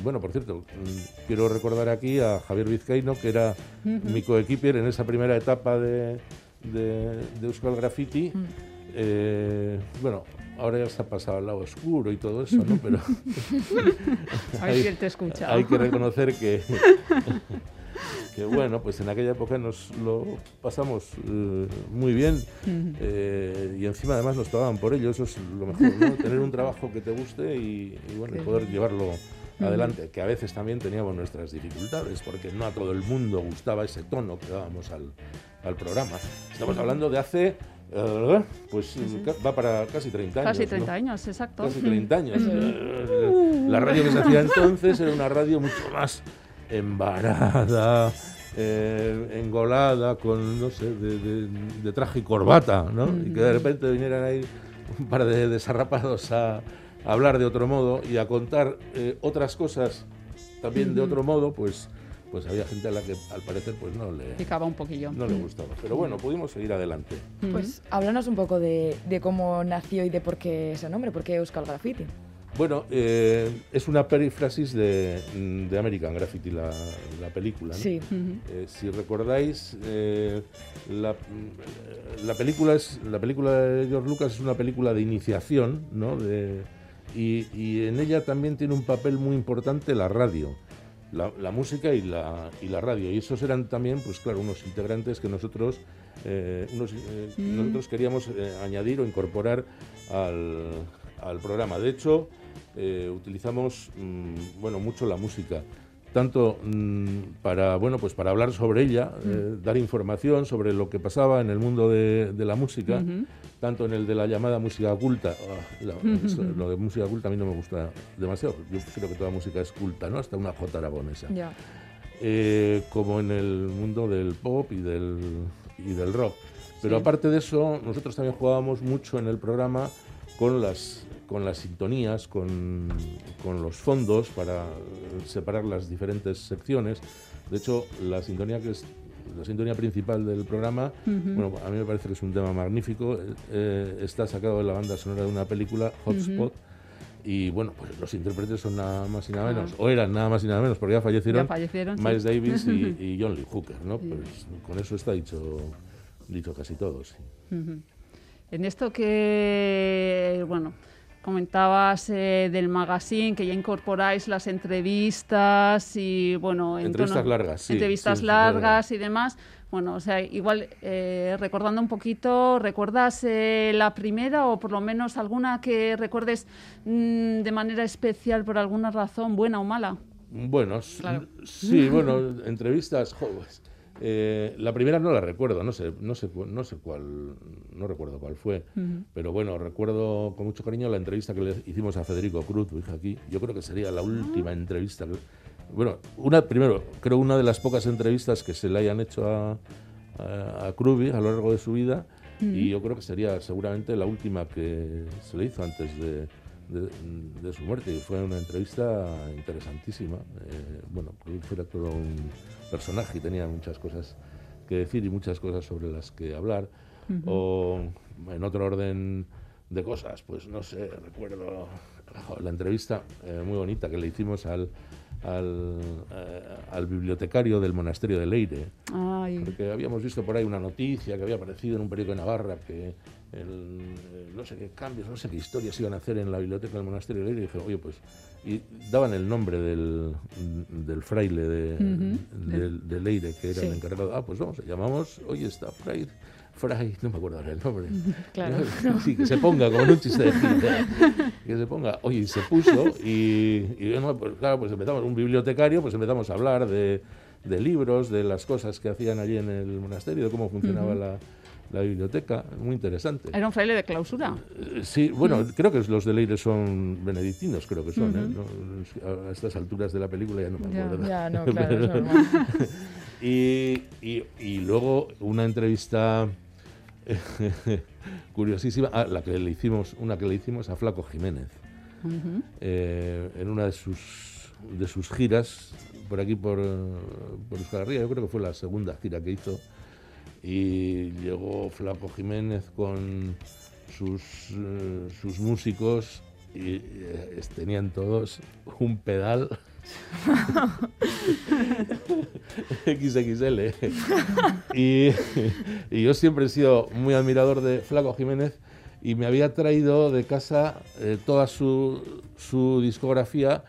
Bueno, por cierto, mm, quiero recordar aquí a Javier Vizcaíno, que era mi coequiper en esa primera etapa de, de, de Euskal Graffiti. Eh, bueno, ahora ya se ha pasado al lado oscuro y todo eso, ¿no? Pero [laughs] escucha. hay que reconocer que, [laughs] que, bueno, pues en aquella época nos lo pasamos eh, muy bien eh, y encima además nos pagaban por ello, eso es lo mejor, ¿no? Tener un trabajo que te guste y, y, bueno, poder llevarlo. Adelante, que a veces también teníamos nuestras dificultades, porque no a todo el mundo gustaba ese tono que dábamos al, al programa. Estamos hablando de hace, eh, pues va para casi 30 años. Casi ¿no? 30 años, exacto. Casi 30 años. Eh, La radio que se hacía entonces era una radio mucho más embarada, eh, engolada, con, no sé, de, de- de traje y corbata, ¿no? Y que de repente vinieran ahí un par de desarrapados a, a hablar de otro modo y a contar eh, otras cosas también de otro modo, pues pues había gente a la que al parecer pues no le, Picaba un poquillo. no le gustaba. Pero bueno, pudimos seguir adelante. Pues háblanos un poco de, de cómo nació y de por qué ese nombre, por qué Euskal Graffiti. Bueno, eh, es una perífrasis de, mm, de American Graffiti, la, la película. ¿no? Sí. Eh, si recordáis, eh, la, la película es la película de George Lucas es una película de iniciación, ¿no? De, y, y en ella también tiene un papel muy importante la radio, la, la música y la, y la radio. Y esos eran también, pues claro, unos integrantes que nosotros, eh, unos, eh, Mm. nosotros queríamos eh, añadir o incorporar al, al programa. De hecho, utilizamos mm, bueno mucho la música tanto mm, para bueno pues para hablar sobre ella eh, dar información sobre lo que pasaba en el mundo de, de la música tanto en el de la llamada música culta ah, la- eso, lo de música culta a mí no me gusta demasiado yo creo que toda música es culta no hasta una jota aragonesa. Eh, como en el mundo del pop y del, y del rock. Pero Sí. aparte de eso, nosotros también jugábamos mucho en el programa con las, con las sintonías, con, con los fondos para separar las diferentes secciones. De hecho, la sintonía que es la sintonía principal del programa, Ujú. bueno, a mí me parece que es un tema magnífico. eh, está sacado de la banda sonora de una película, Hotspot. Y bueno, pues los intérpretes son nada más y nada menos, Ah. o eran nada más y nada menos, porque ya fallecieron, Ya fallecieron, sí. Miles Davis y, [laughs] y John Lee Hooker, ¿no? Sí. Pues con eso está dicho, dicho casi todo, sí. Ujú. En esto que, bueno, comentabas eh, del magazine, que ya incorporáis las entrevistas y, bueno... en Entrevistas tono- largas, sí, Entrevistas sí, largas y demás. Bueno, o sea, igual, eh, recordando un poquito, ¿recuerdas eh, la primera o por lo menos alguna que recuerdes mm, de manera especial por alguna razón, buena o mala? Bueno, Claro. sí, bueno, entrevistas, pues, eh, la primera no la recuerdo, no sé, no sé, no sé cuál, no recuerdo cuál fue, pero bueno, recuerdo con mucho cariño la entrevista que le hicimos a Federico Cruz, tu hija aquí. Yo creo que sería la última entrevista. que- bueno, una, primero, creo una de las pocas entrevistas que se le hayan hecho a, a, a lo largo de su vida y yo creo que sería seguramente la última que se le hizo antes de, de- de su muerte y fue una entrevista interesantísima. Eh, bueno, era todo un personaje y tenía muchas cosas que decir y muchas cosas sobre las que hablar. Ujú. O en otro orden de cosas, pues no sé, recuerdo la entrevista eh, muy bonita que le hicimos al, al, eh, al bibliotecario del monasterio de Leire. Ay. Porque habíamos visto por ahí una noticia que había aparecido en un periódico de Navarra que el, eh, no sé qué cambios, no sé qué historias iban a hacer en la biblioteca del monasterio de Leire. Y dije, oye, pues. Y daban el nombre del, del fraile de, del- de Leire, que era Sí. el encargado. Ah, pues vamos, llamamos, oye, está Fray. Fray, no me acuerdo ahora el nombre. [laughs] Claro. [laughs] Sí, que se ponga, como en un chiste de ¿eh? Que se ponga. Oye, y se puso y, y bueno, pues claro, pues empezamos, un bibliotecario, pues empezamos a hablar de, de libros, de las cosas que hacían allí en el monasterio, de cómo funcionaba la, la biblioteca. Muy interesante. Era un fraile de clausura. Eh, Sí, bueno, Mm. creo que los de Leire son benedictinos, creo que son. ¿eh? No, a estas alturas de la película ya no me Ya, acuerdo. ya, no, [laughs] claro, es [laughs] y, y, y luego una entrevista [laughs] curiosísima, ah, la que le hicimos, una que le hicimos a Flaco Jiménez eh, en una de sus de sus giras por aquí por, eh, por Euskal Herria, yo creo que fue la segunda gira que hizo y llegó Flaco Jiménez con sus, eh, sus músicos y eh, tenían todos un pedal. [laughs] XXL y, y yo siempre he sido muy admirador de Flaco Jiménez y me había traído de casa eh, toda su, su discografía,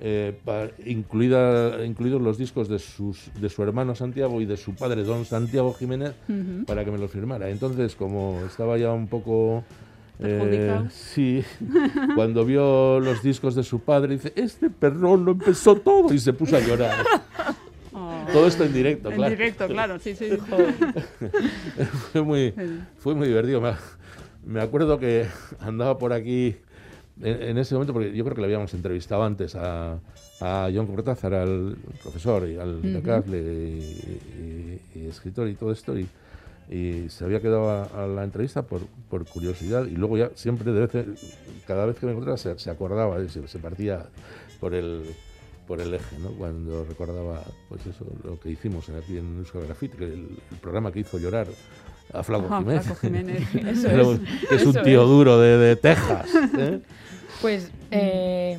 eh, pa- incluida, incluidos los discos de, sus, de su hermano Santiago y de su padre Don Santiago Jiménez, para que me los firmara. Entonces, como estaba ya un poco... eh, sí, [laughs] cuando vio los discos de su padre, dice, este perrón lo empezó todo y se puso a llorar. Todo esto en directo, En claro. directo, claro, sí, sí. [laughs] fue, muy, fue muy divertido. Me acuerdo que andaba por aquí en, en ese momento, porque yo creo que le habíamos entrevistado antes a, a John Cortázar, al profesor y al Ujú. decafle y, y- y escritor y todo esto, y, y se había quedado a, a la entrevista por, por curiosidad y luego ya siempre, de vez en- cada vez que me encontraba, se, se acordaba, se, se partía por el por el eje, ¿no? Cuando recordaba, pues eso, lo que hicimos aquí en Euskal Graffiti, el, el programa que hizo llorar a Flaco Jiménez. Flaco Jiménez, [laughs] eso es, que es un eso tío es. duro de, de Texas. ¿eh? [laughs] Pues, eh,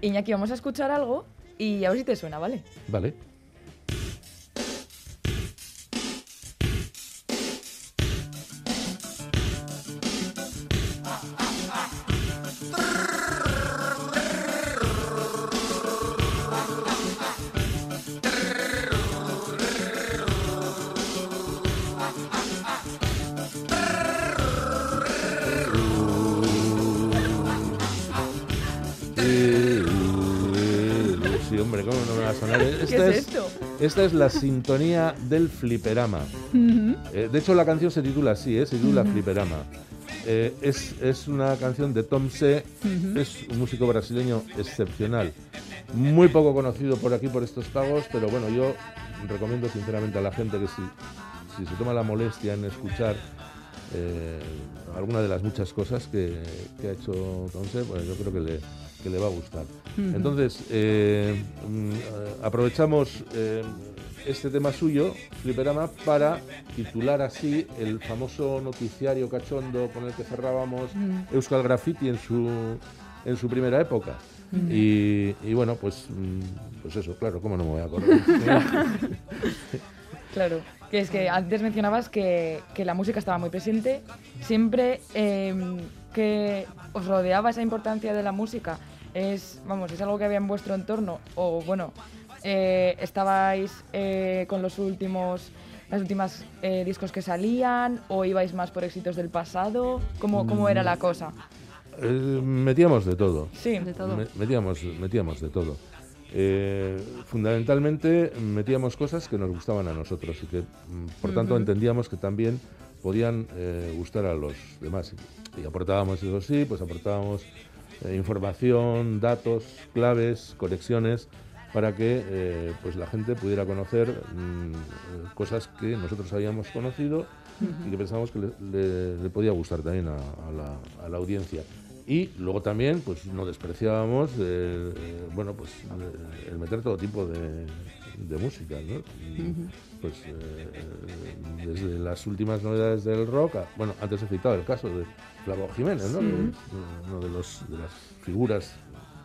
Iñaki, vamos a escuchar algo y a ver si te suena, ¿vale? Vale. Esta es la sintonía del fliperama. Eh, de hecho, la canción se titula así, ¿eh? se titula. Fliperama. Eh, es, es una canción de Tom C. Es un músico brasileño excepcional. Muy poco conocido por aquí, por estos pagos, pero bueno, yo recomiendo sinceramente a la gente que si, si se toma la molestia en escuchar alguna de las muchas cosas que, que ha hecho Tom C, pues yo creo que le, que le va a gustar. Entonces, eh, mm, aprovechamos eh, este tema suyo, Fliperama, para titular así el famoso noticiario cachondo con el que cerrábamos. Euskal Graffiti en su, en su primera época. Y, y bueno, pues, mm, pues eso, claro, ¿cómo no me voy a acordar? [laughs] Claro, que es que antes mencionabas que, que la música estaba muy presente. Siempre eh, que os rodeaba esa importancia de la música, es, vamos, es algo que había en vuestro entorno, o bueno, eh, estabais eh, con los últimos, las últimas eh, discos que salían, o ibais más por éxitos del pasado, ¿cómo, cómo era la cosa? Eh, metíamos de todo. Sí, de todo. Me- metíamos, metíamos de todo. Eh, fundamentalmente metíamos cosas que nos gustaban a nosotros y que, mm, por tanto, entendíamos que también podían eh, gustar a los demás. Y aportábamos, eso sí, pues aportábamos eh, información, datos, claves, conexiones para que pues la gente pudiera conocer mm, cosas que nosotros habíamos conocido y que pensábamos que le, le- le podía gustar también a, a la, a la audiencia. Y luego también, pues no despreciábamos, eh, eh, bueno, pues eh, el meter todo tipo de, de música, ¿no? Y, Pues eh, desde las últimas novedades del rock, a- bueno, antes he citado el caso de Flavo Jiménez, ¿no? Sí. Uno de, los, de las figuras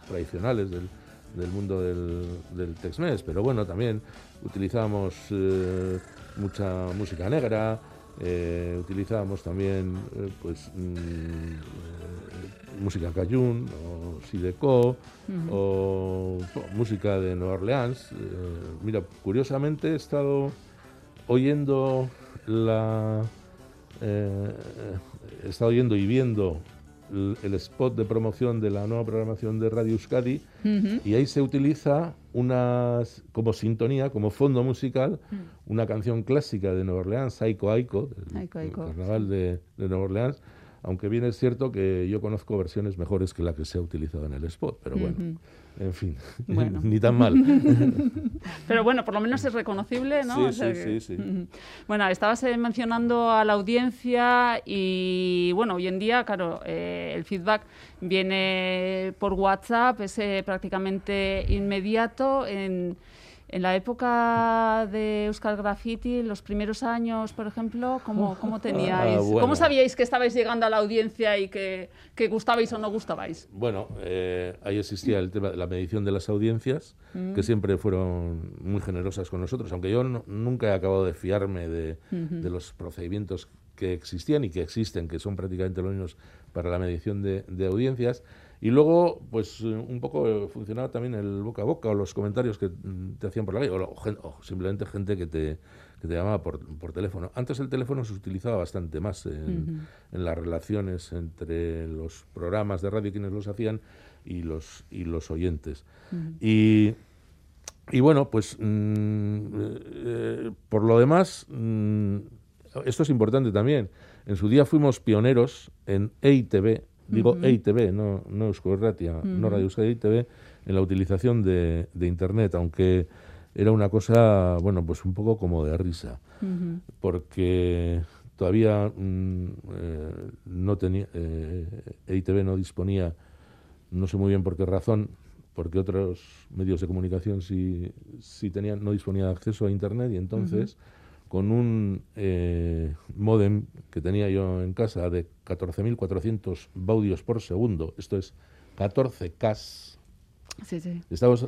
tradicionales del, del mundo del, del Tex-Mex, pero bueno, también utilizamos eh, mucha música negra, eh, utilizábamos también eh, pues mm, música cajún o sideco o bueno, música de Nueva Orleans. Eh, mira, curiosamente he estado oyendo la eh, he estado oyendo y viendo el, el spot de promoción de la nueva programación de Radio Euskadi y ahí se utiliza unas como sintonía, como fondo musical, una canción clásica de Nueva Orleans, Aiko Aiko, del, Aiko del Aiko, carnaval de, de Nueva Orleans, aunque bien es cierto que yo conozco versiones mejores que la que se ha utilizado en el spot, pero bueno, en fin, Bueno. [laughs] ni tan mal. [laughs] Pero bueno, por lo menos es reconocible, ¿no? Sí, O sea sí, que- sí. Bueno, estabas eh, mencionando a la audiencia y bueno, hoy en día, claro, eh, el feedback viene por WhatsApp, es eh, prácticamente inmediato. En, en la época de Euskal Graffiti, los primeros años, por ejemplo, ¿cómo, cómo teníais? Ah, bueno. ¿Cómo sabíais que estabais llegando a la audiencia y que, que gustabais o no gustabais? Bueno, eh, ahí existía el tema de la medición de las audiencias, Mm. que siempre fueron muy generosas con nosotros, aunque yo no- nunca he acabado de fiarme de, Ujú. de los procedimientos que existían y que existen, que son prácticamente los mismos para la medición de, de audiencias. Y luego, pues eh, un poco eh, funcionaba también el boca a boca o los comentarios que mm, te hacían por la calle, o, o simplemente gente que te, que te llamaba por, por teléfono. Antes el teléfono se utilizaba bastante más en, en las relaciones entre los programas de radio quienes los hacían y los, y los oyentes. Y, y bueno, pues mm, eh, por lo demás, mm, esto es importante también. En su día fuimos pioneros en EITV, digo Ujú. EITV, no, no Eusko Irratia, no Ujú. Radio Euskadi, EITV, en la utilización de, de Internet, aunque era una cosa, bueno, pues un poco como de risa porque todavía mm, eh, no tenía eh, EITV no disponía no sé muy bien por qué razón porque otros medios de comunicación sí, sí tenían no disponían de acceso a internet y entonces con un eh, modem que tenía yo en casa de 14.400 baudios por segundo esto es 14K Sí, sí. Estamos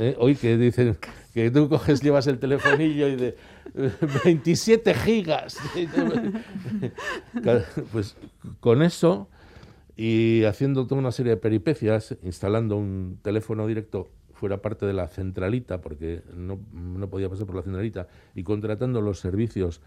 eh, hoy que dicen [laughs] que tú coges, llevas el telefonillo y de eh, 27 gigas. [laughs] Ca- pues con eso y haciendo toda una serie de peripecias, instalando un teléfono directo fuera parte de la centralita, porque no, no podía pasar por la centralita, y contratando los servicios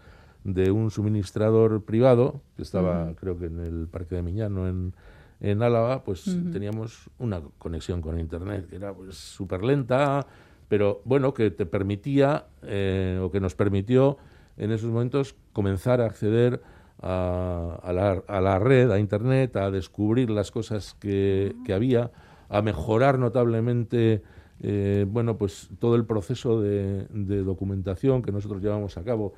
de un suministrador privado, que estaba creo que en el Parque de Miñano, en, en Álava, pues teníamos una conexión con Internet que era pues súper lenta, pero bueno, que te permitía, eh, o que nos permitió en esos momentos comenzar a acceder a, a la, a la red, a Internet, a descubrir las cosas que, que había, a mejorar notablemente eh, bueno, pues todo el proceso de, de documentación que nosotros llevamos a cabo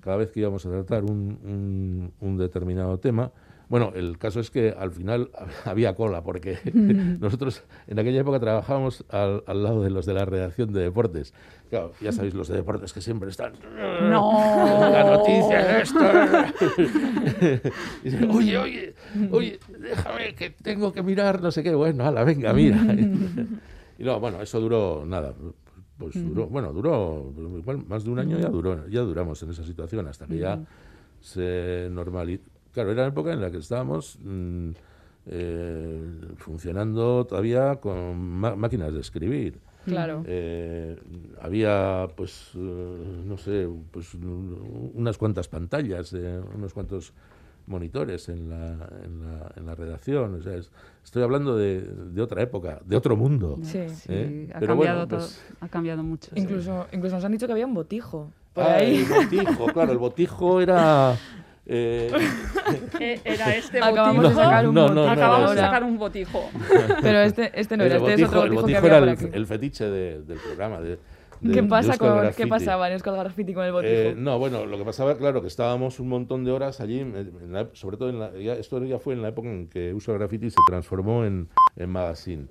cada vez que íbamos a tratar un, un- un determinado tema. Bueno, el caso es que al final [laughs] había cola, porque [laughs] nosotros en aquella época trabajábamos al, al lado de los de la redacción de deportes. Claro, ya sabéis, los de deportes que siempre están... No. La noticia es esto. [laughs] Y dice, oye, oye, oye, déjame que tengo que mirar, no sé qué. Bueno, hala, venga, mira. Y no, bueno, eso duró nada. Pues duró, bueno, duró igual más de un año ya duró, ya duramos en esa situación hasta que ya se normalizó. Claro, era la época en la que estábamos mm, eh, funcionando todavía con máquinas de escribir. Claro. Eh, había, pues, eh, no sé, pues un- unas cuantas pantallas, unos cuantos monitores en la, en la, en la redacción. O sea, es- estoy hablando de, de otra época, de otro mundo. Sí. ¿eh? ha, Pero cambiado bueno, todo, pues, ha cambiado mucho. sí. Incluso, incluso nos han dicho que había un botijo. Por ah, ahí. el botijo, claro, el botijo era... [laughs] eh, Eh, Era este Acabamos de sacar un No, no, no, Acabamos no, de no. sacar un botijo. [laughs] Pero este, este no el era, este es botijo, otro el botijo que botijo había era por el, el fetiche de- del programa, de, de- ¿Qué pasa Euskal con qué pasaba en Euskal Graffiti con el botijo? Eh, no, bueno, lo que pasaba, claro, que estábamos un montón de horas allí, en- en la- sobre todo en la, ya- esto ya fue en la época en que Uso Graffiti se transformó en, en magazine.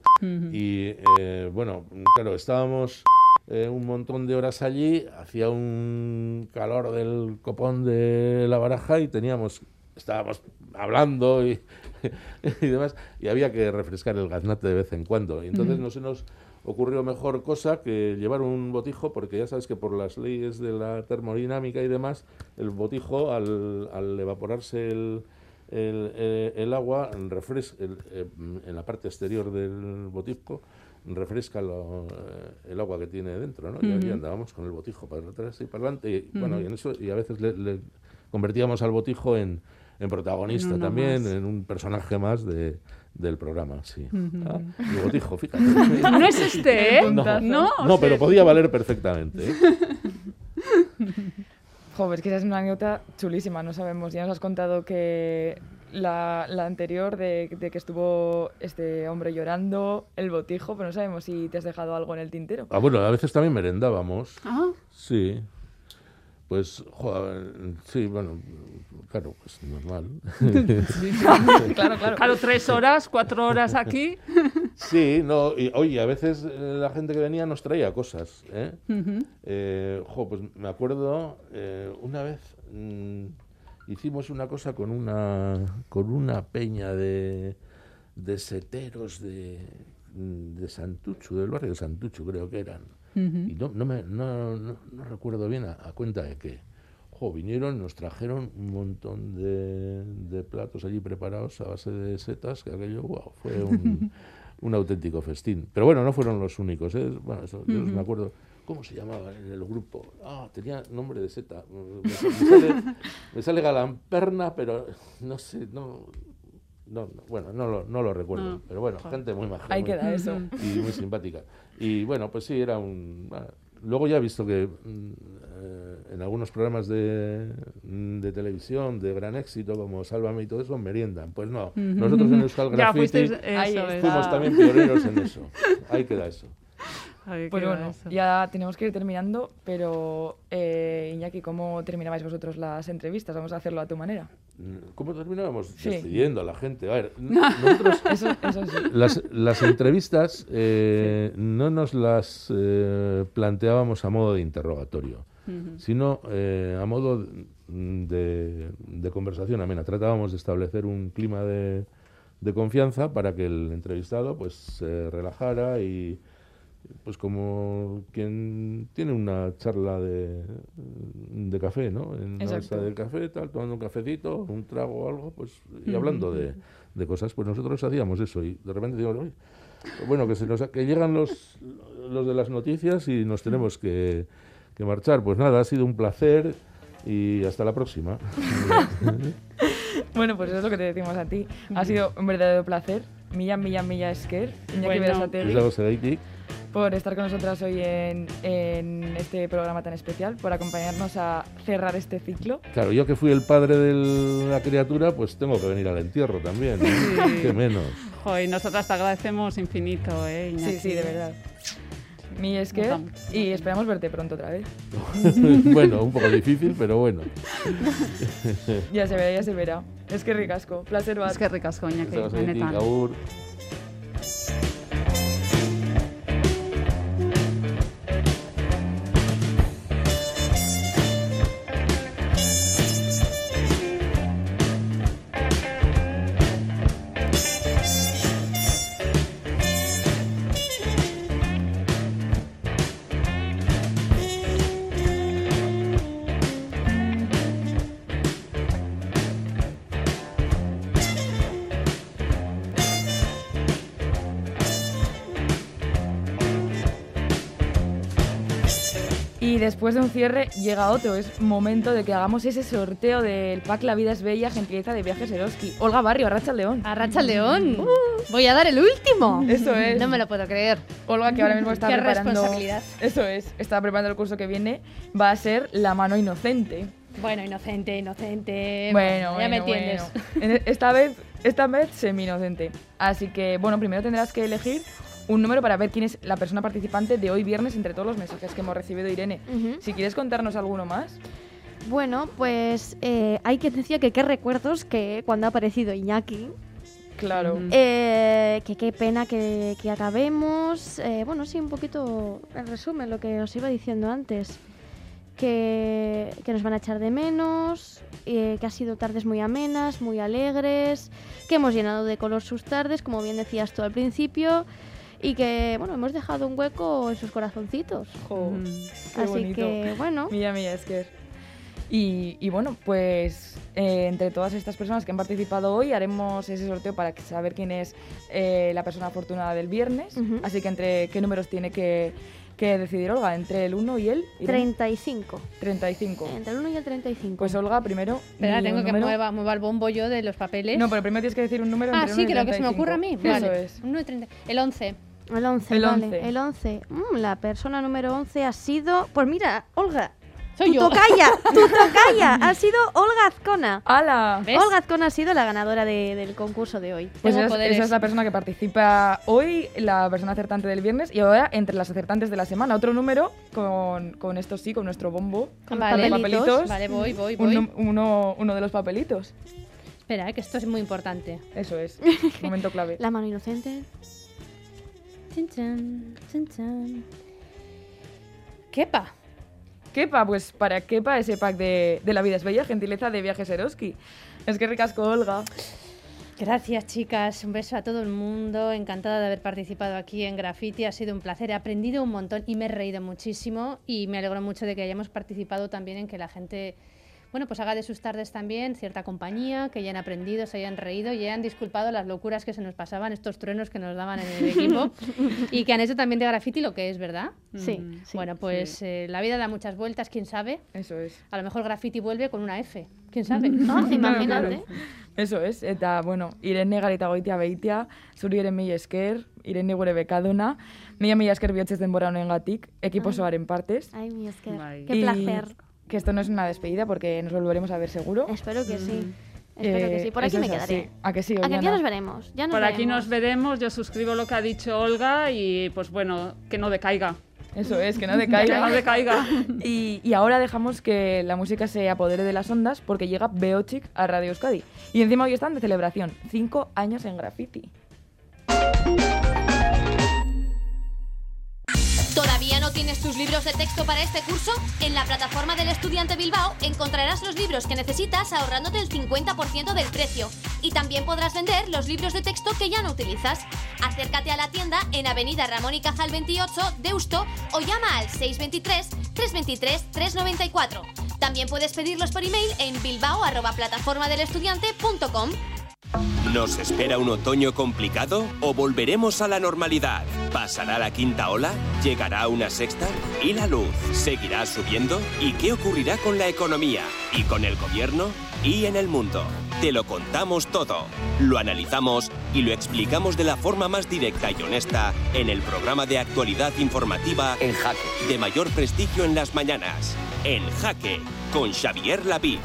Y eh, bueno, claro, estábamos eh, un montón de horas allí, hacía un calor del copón de la baraja y teníamos, estábamos hablando y, [laughs] y demás, y había que refrescar el gaznate de vez en cuando. Y entonces Ujú. no se nos ocurrió mejor cosa que llevar un botijo, porque ya sabes que por las leyes de la termodinámica y demás, el botijo, al, al evaporarse el, el, eh, el agua, refres- el, eh, en la parte exterior del botijo, refresca lo- eh, el agua que tiene dentro, ¿no? Y ahí Ujú. andábamos con el botijo para atrás y para adelante, y, bueno, y en eso, y a veces le, le convertíamos al botijo en, en protagonista también, más. en un personaje más de, del programa, sí. Ujú. Ah, el botijo, fíjate. [laughs] No es este, ¿eh? No, No, pero podía valer perfectamente. ¿eh? [laughs] Joder, es que esa es una anécdota chulísima, no sabemos. Ya nos has contado que la, la anterior de, de que estuvo este hombre llorando, el botijo, pero no sabemos si te has dejado algo en el tintero. Ah, bueno, a veces también merendábamos. Ah. Sí. Pues, joder, sí, bueno, claro, pues normal. claro, claro. Claro, tres horas, cuatro horas aquí. Sí, no, y oye, a veces eh, la gente que venía nos traía cosas, ¿eh? Eh, jo, pues me acuerdo eh, una vez mm, hicimos una cosa con una con una peña de, de seteros de, mm, de Santuchu, del barrio de Santuchu creo que eran. Y no, no, me, no, no, no recuerdo bien a, a cuenta de qué. Jo, vinieron, nos trajeron un montón de, de platos allí preparados a base de setas, que aquello, wow, fue un, [laughs] un auténtico festín. Pero bueno, no fueron los únicos, ¿eh? Bueno, eso, yo me acuerdo, ¿cómo se llamaba en el grupo? Ah, tenía nombre de seta. Me, sale, [laughs] me sale Galamperna, pero no sé, no... No, no, bueno, no lo, no lo recuerdo, No. pero bueno, gente muy maja. Ahí muy- queda [laughs] eso. Y muy simpática. Y bueno, pues sí, era un... luego ya he visto que mm, eh, en algunos programas de, mm, de televisión de gran éxito, como Sálvame y todo eso, meriendan. Pues no, nosotros en Euskal [laughs] Graffiti fuimos Ah. también pioneros en eso. Ahí queda eso. [laughs] [laughs] Pues bueno, eso. ya tenemos que ir terminando, pero eh, Iñaki, ¿cómo terminabais vosotros las entrevistas? Vamos a hacerlo a tu manera. Mm, ¿Cómo terminábamos? Sí. Despidiendo a la gente. A ver, [laughs] nosotros... Eso- eso sí. Las, las entrevistas eh, no nos las eh, planteábamos a modo de interrogatorio, sino eh, a modo de, de conversación amena. Tratábamos de establecer un clima de, de confianza para que el entrevistado pues se relajara y pues como quien tiene una charla de, de café, ¿no? En la Exacto. mesa del café, tal, tomando un cafecito, un trago o algo, pues y hablando de, de cosas, pues nosotros hacíamos eso y de repente decimos, "Oye, bueno, que se nos que llegan los, los de las noticias y nos tenemos que, que marchar. Pues nada, ha sido un placer y hasta la próxima. [laughs] Bueno, pues eso es lo que te decimos a ti. Ha sido un verdadero placer. Millán, Millán, Millán Esker, Iñaki Bueno. Por estar con nosotras hoy en, en este programa tan especial, por acompañarnos a cerrar este ciclo. Claro, yo que fui el padre de la criatura, pues tengo que venir al entierro también. ¿no? Sí. [laughs] Qué menos. Jo, y nosotras te agradecemos infinito, ¿eh, Iñaki? Sí, sí, de verdad. Mi Esker, Vamos. y esperamos verte pronto otra vez. [laughs] bueno, un poco difícil, pero bueno. [laughs] Ya se verá, ya se verá. Es que ricasco, placer bat. Es que ricasco, Iñaki, después de un cierre llega otro. Es momento de que hagamos ese sorteo del pack La vida es bella, gentileza de viajes Eroski. Olga Barrio, Arracha León. Arracha León. Voy a dar el último. Eso es. No me lo puedo creer. Olga, que ahora mismo está Qué preparando. responsabilidad. Eso es, está preparando el curso que viene. Va a ser La mano inocente. Bueno, inocente, inocente. Bueno, ya me entiendes. bueno. En- Esta vez, esta vez semi-inocente. Así que, bueno, primero tendrás que elegir un número para ver quién es la persona participante de hoy viernes entre todos los mensajes que hemos recibido, Irene. Si quieres contarnos alguno más. Bueno, pues eh, hay que decir que qué recuerdos que cuando ha aparecido Iñaki. Claro. Eh, que qué pena que, que acabemos. Eh, bueno, sí, un poquito en resumen lo que os iba diciendo antes. Que, que nos van a echar de menos, eh, que ha sido tardes muy amenas, muy alegres, que hemos llenado de color sus tardes, como bien decías tú al principio, y que, bueno, hemos dejado un hueco en sus corazoncitos. Qué Así bonito. que, bueno. Mía, mía, es que... Y, y bueno, pues eh, entre todas estas personas que han participado hoy haremos ese sorteo para saber quién es eh, la persona afortunada del viernes. Así que entre qué números tiene que, que decidir Olga, entre el 1 y el... Irene? 35. 35. Entre el 1 y el 35. Pues Olga, primero... Espera, tengo que mueva, mueva el bombo yo de los papeles. No, pero primero tienes que decir un número Ah, entre sí, 1 y que lo que se me 35. ocurra a mí. Eso es. Uno de 30. El 11. El 11, El vale. 11. El 11. Mm, la persona número 11 ha sido... Pues mira, Olga. Soy tu yo. tocaya, [laughs] tu tocaya. ha sido Olga Azcona. ¡Hala! ¿Ves? Olga Azcona ha sido la ganadora de- del concurso de hoy. Pues esa es, esa es la persona que participa hoy, la persona acertante del viernes, y ahora entre las acertantes de la semana. Otro número con, con esto sí, con nuestro bombo. Con Vale. papelitos. Vale, voy, voy, voy. num- uno, uno de los papelitos. Espera, eh, que esto es muy importante. Eso es. [laughs] Momento clave. La mano inocente. Kepa. Kepa, pues para Kepa ese pack de, de La vida es bella, gentileza de Viajes Eroski. Es que ricasco, Olga. Gracias, chicas. Un beso a todo el mundo. Encantada de haber participado aquí en Graffiti. Ha sido un placer. He aprendido un montón y me he reído muchísimo. Y me alegro mucho de que hayamos participado también en que la gente, bueno, pues haga de sus tardes también cierta compañía, que hayan aprendido, se hayan reído y hayan disculpado las locuras que se nos pasaban, estos truenos que nos daban en el [laughs] equipo. y que han hecho también de Graffiti lo que es, ¿verdad? Sí, sí. Bueno, pues eh, la vida da muchas vueltas, quién sabe. Eso es. A lo mejor Graffiti vuelve con una F. ¿Quién sabe? [laughs] Ah, imagínate. claro. Eso es, eta, bueno, Irene garita goitia beitia, zuri ere mila esker, Irene gure bekaduna, mila mila esker bihotzez denbora honengatik, ekipo Ah. osoaren partez. Ay, mi esker. Qué Y placer. Que esto no es una despedida porque nos volveremos a ver seguro. Espero que sí. Espero que Eh, sí. Por aquí eso me quedaré. ¿A que sí, A que ya nos veremos. Ya nos Por aquí veremos. nos veremos, yo suscribo lo que ha dicho Olga y pues bueno, que no decaiga. Eso es, que no [laughs] Que decaiga. no decaiga. Y, y ahora dejamos que la música se apodere de las ondas porque llega Beochic a Radio Euskadi. Y encima hoy están de celebración, cinco años en graffiti. ¿Todavía no tienes tus libros de texto para este curso? En la plataforma del Estudiante Bilbao encontrarás los libros que necesitas ahorrándote el 50% del precio. Y también podrás vender los libros de texto que ya no utilizas. Acércate a la tienda en Avenida Ramón y Cajal 28, Deusto, o llama al 623-323-394. También puedes pedirlos por email en bilbao.plataformadelestudiante.com. ¿Nos espera un otoño complicado o volveremos a la normalidad? ¿Pasará la quinta ola? ¿Llegará una sexta? ¿Y la luz seguirá subiendo? ¿Y qué ocurrirá con la economía? ¿Y con el gobierno? ¿Y en el mundo? Te lo contamos todo, lo analizamos y lo explicamos de la forma más directa y honesta en el programa de actualidad informativa En Jaque, de mayor prestigio en las mañanas. En Jaque, con Xavier Lapiz.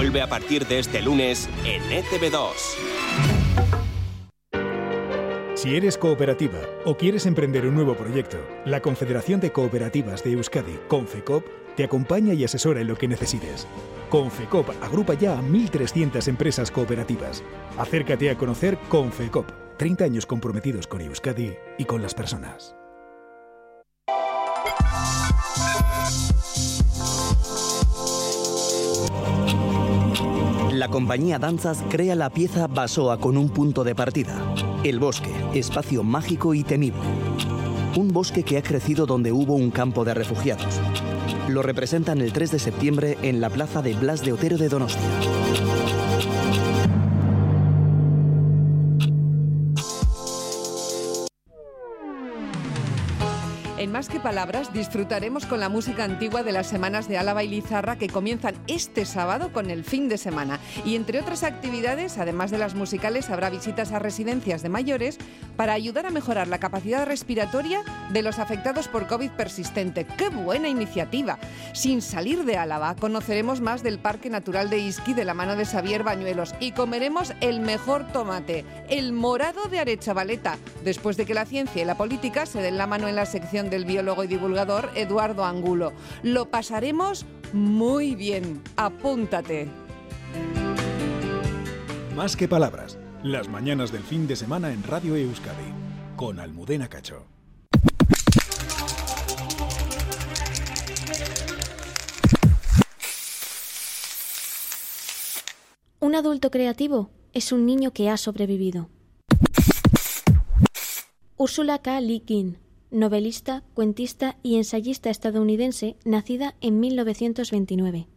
Vuelve a partir de este lunes en E ETV2. Si eres cooperativa o quieres emprender un nuevo proyecto, la Confederación de Cooperativas de Euskadi, Confecop, te acompaña y asesora en lo que necesites. Confecop agrupa ya a 1.300 empresas cooperativas. Acércate a conocer Confecop, 30 años comprometidos con Euskadi y con las personas. La compañía Danzas crea la pieza Basoa con un punto de partida. El bosque, espacio mágico y temible. Un bosque que ha crecido donde hubo un campo de refugiados. Lo representan el 3 de septiembre en la plaza de Blas de Otero de Donostia. En Más que Palabras disfrutaremos con la música antigua de las semanas de Álava y Lizarra que comienzan este sábado con el fin de semana. Y entre otras actividades, además de las musicales, habrá visitas a residencias de mayores para ayudar a mejorar la capacidad respiratoria de los afectados por COVID persistente. ¡Qué buena iniciativa! Sin salir de Álava, conoceremos más del Parque Natural de Isqui de la mano de Xavier Bañuelos y comeremos el mejor tomate, el morado de Arechavaleta, después de que la ciencia y la política se den la mano en la sección del biólogo y divulgador Eduardo Angulo. Lo pasaremos muy bien. Apúntate. Más que palabras, las mañanas del fin de semana en Radio Euskadi, con Almudena Cacho. Un adulto creativo es un niño que ha sobrevivido. Ursula K. Le Guin, novelista, cuentista y ensayista estadounidense, nacida en 1929.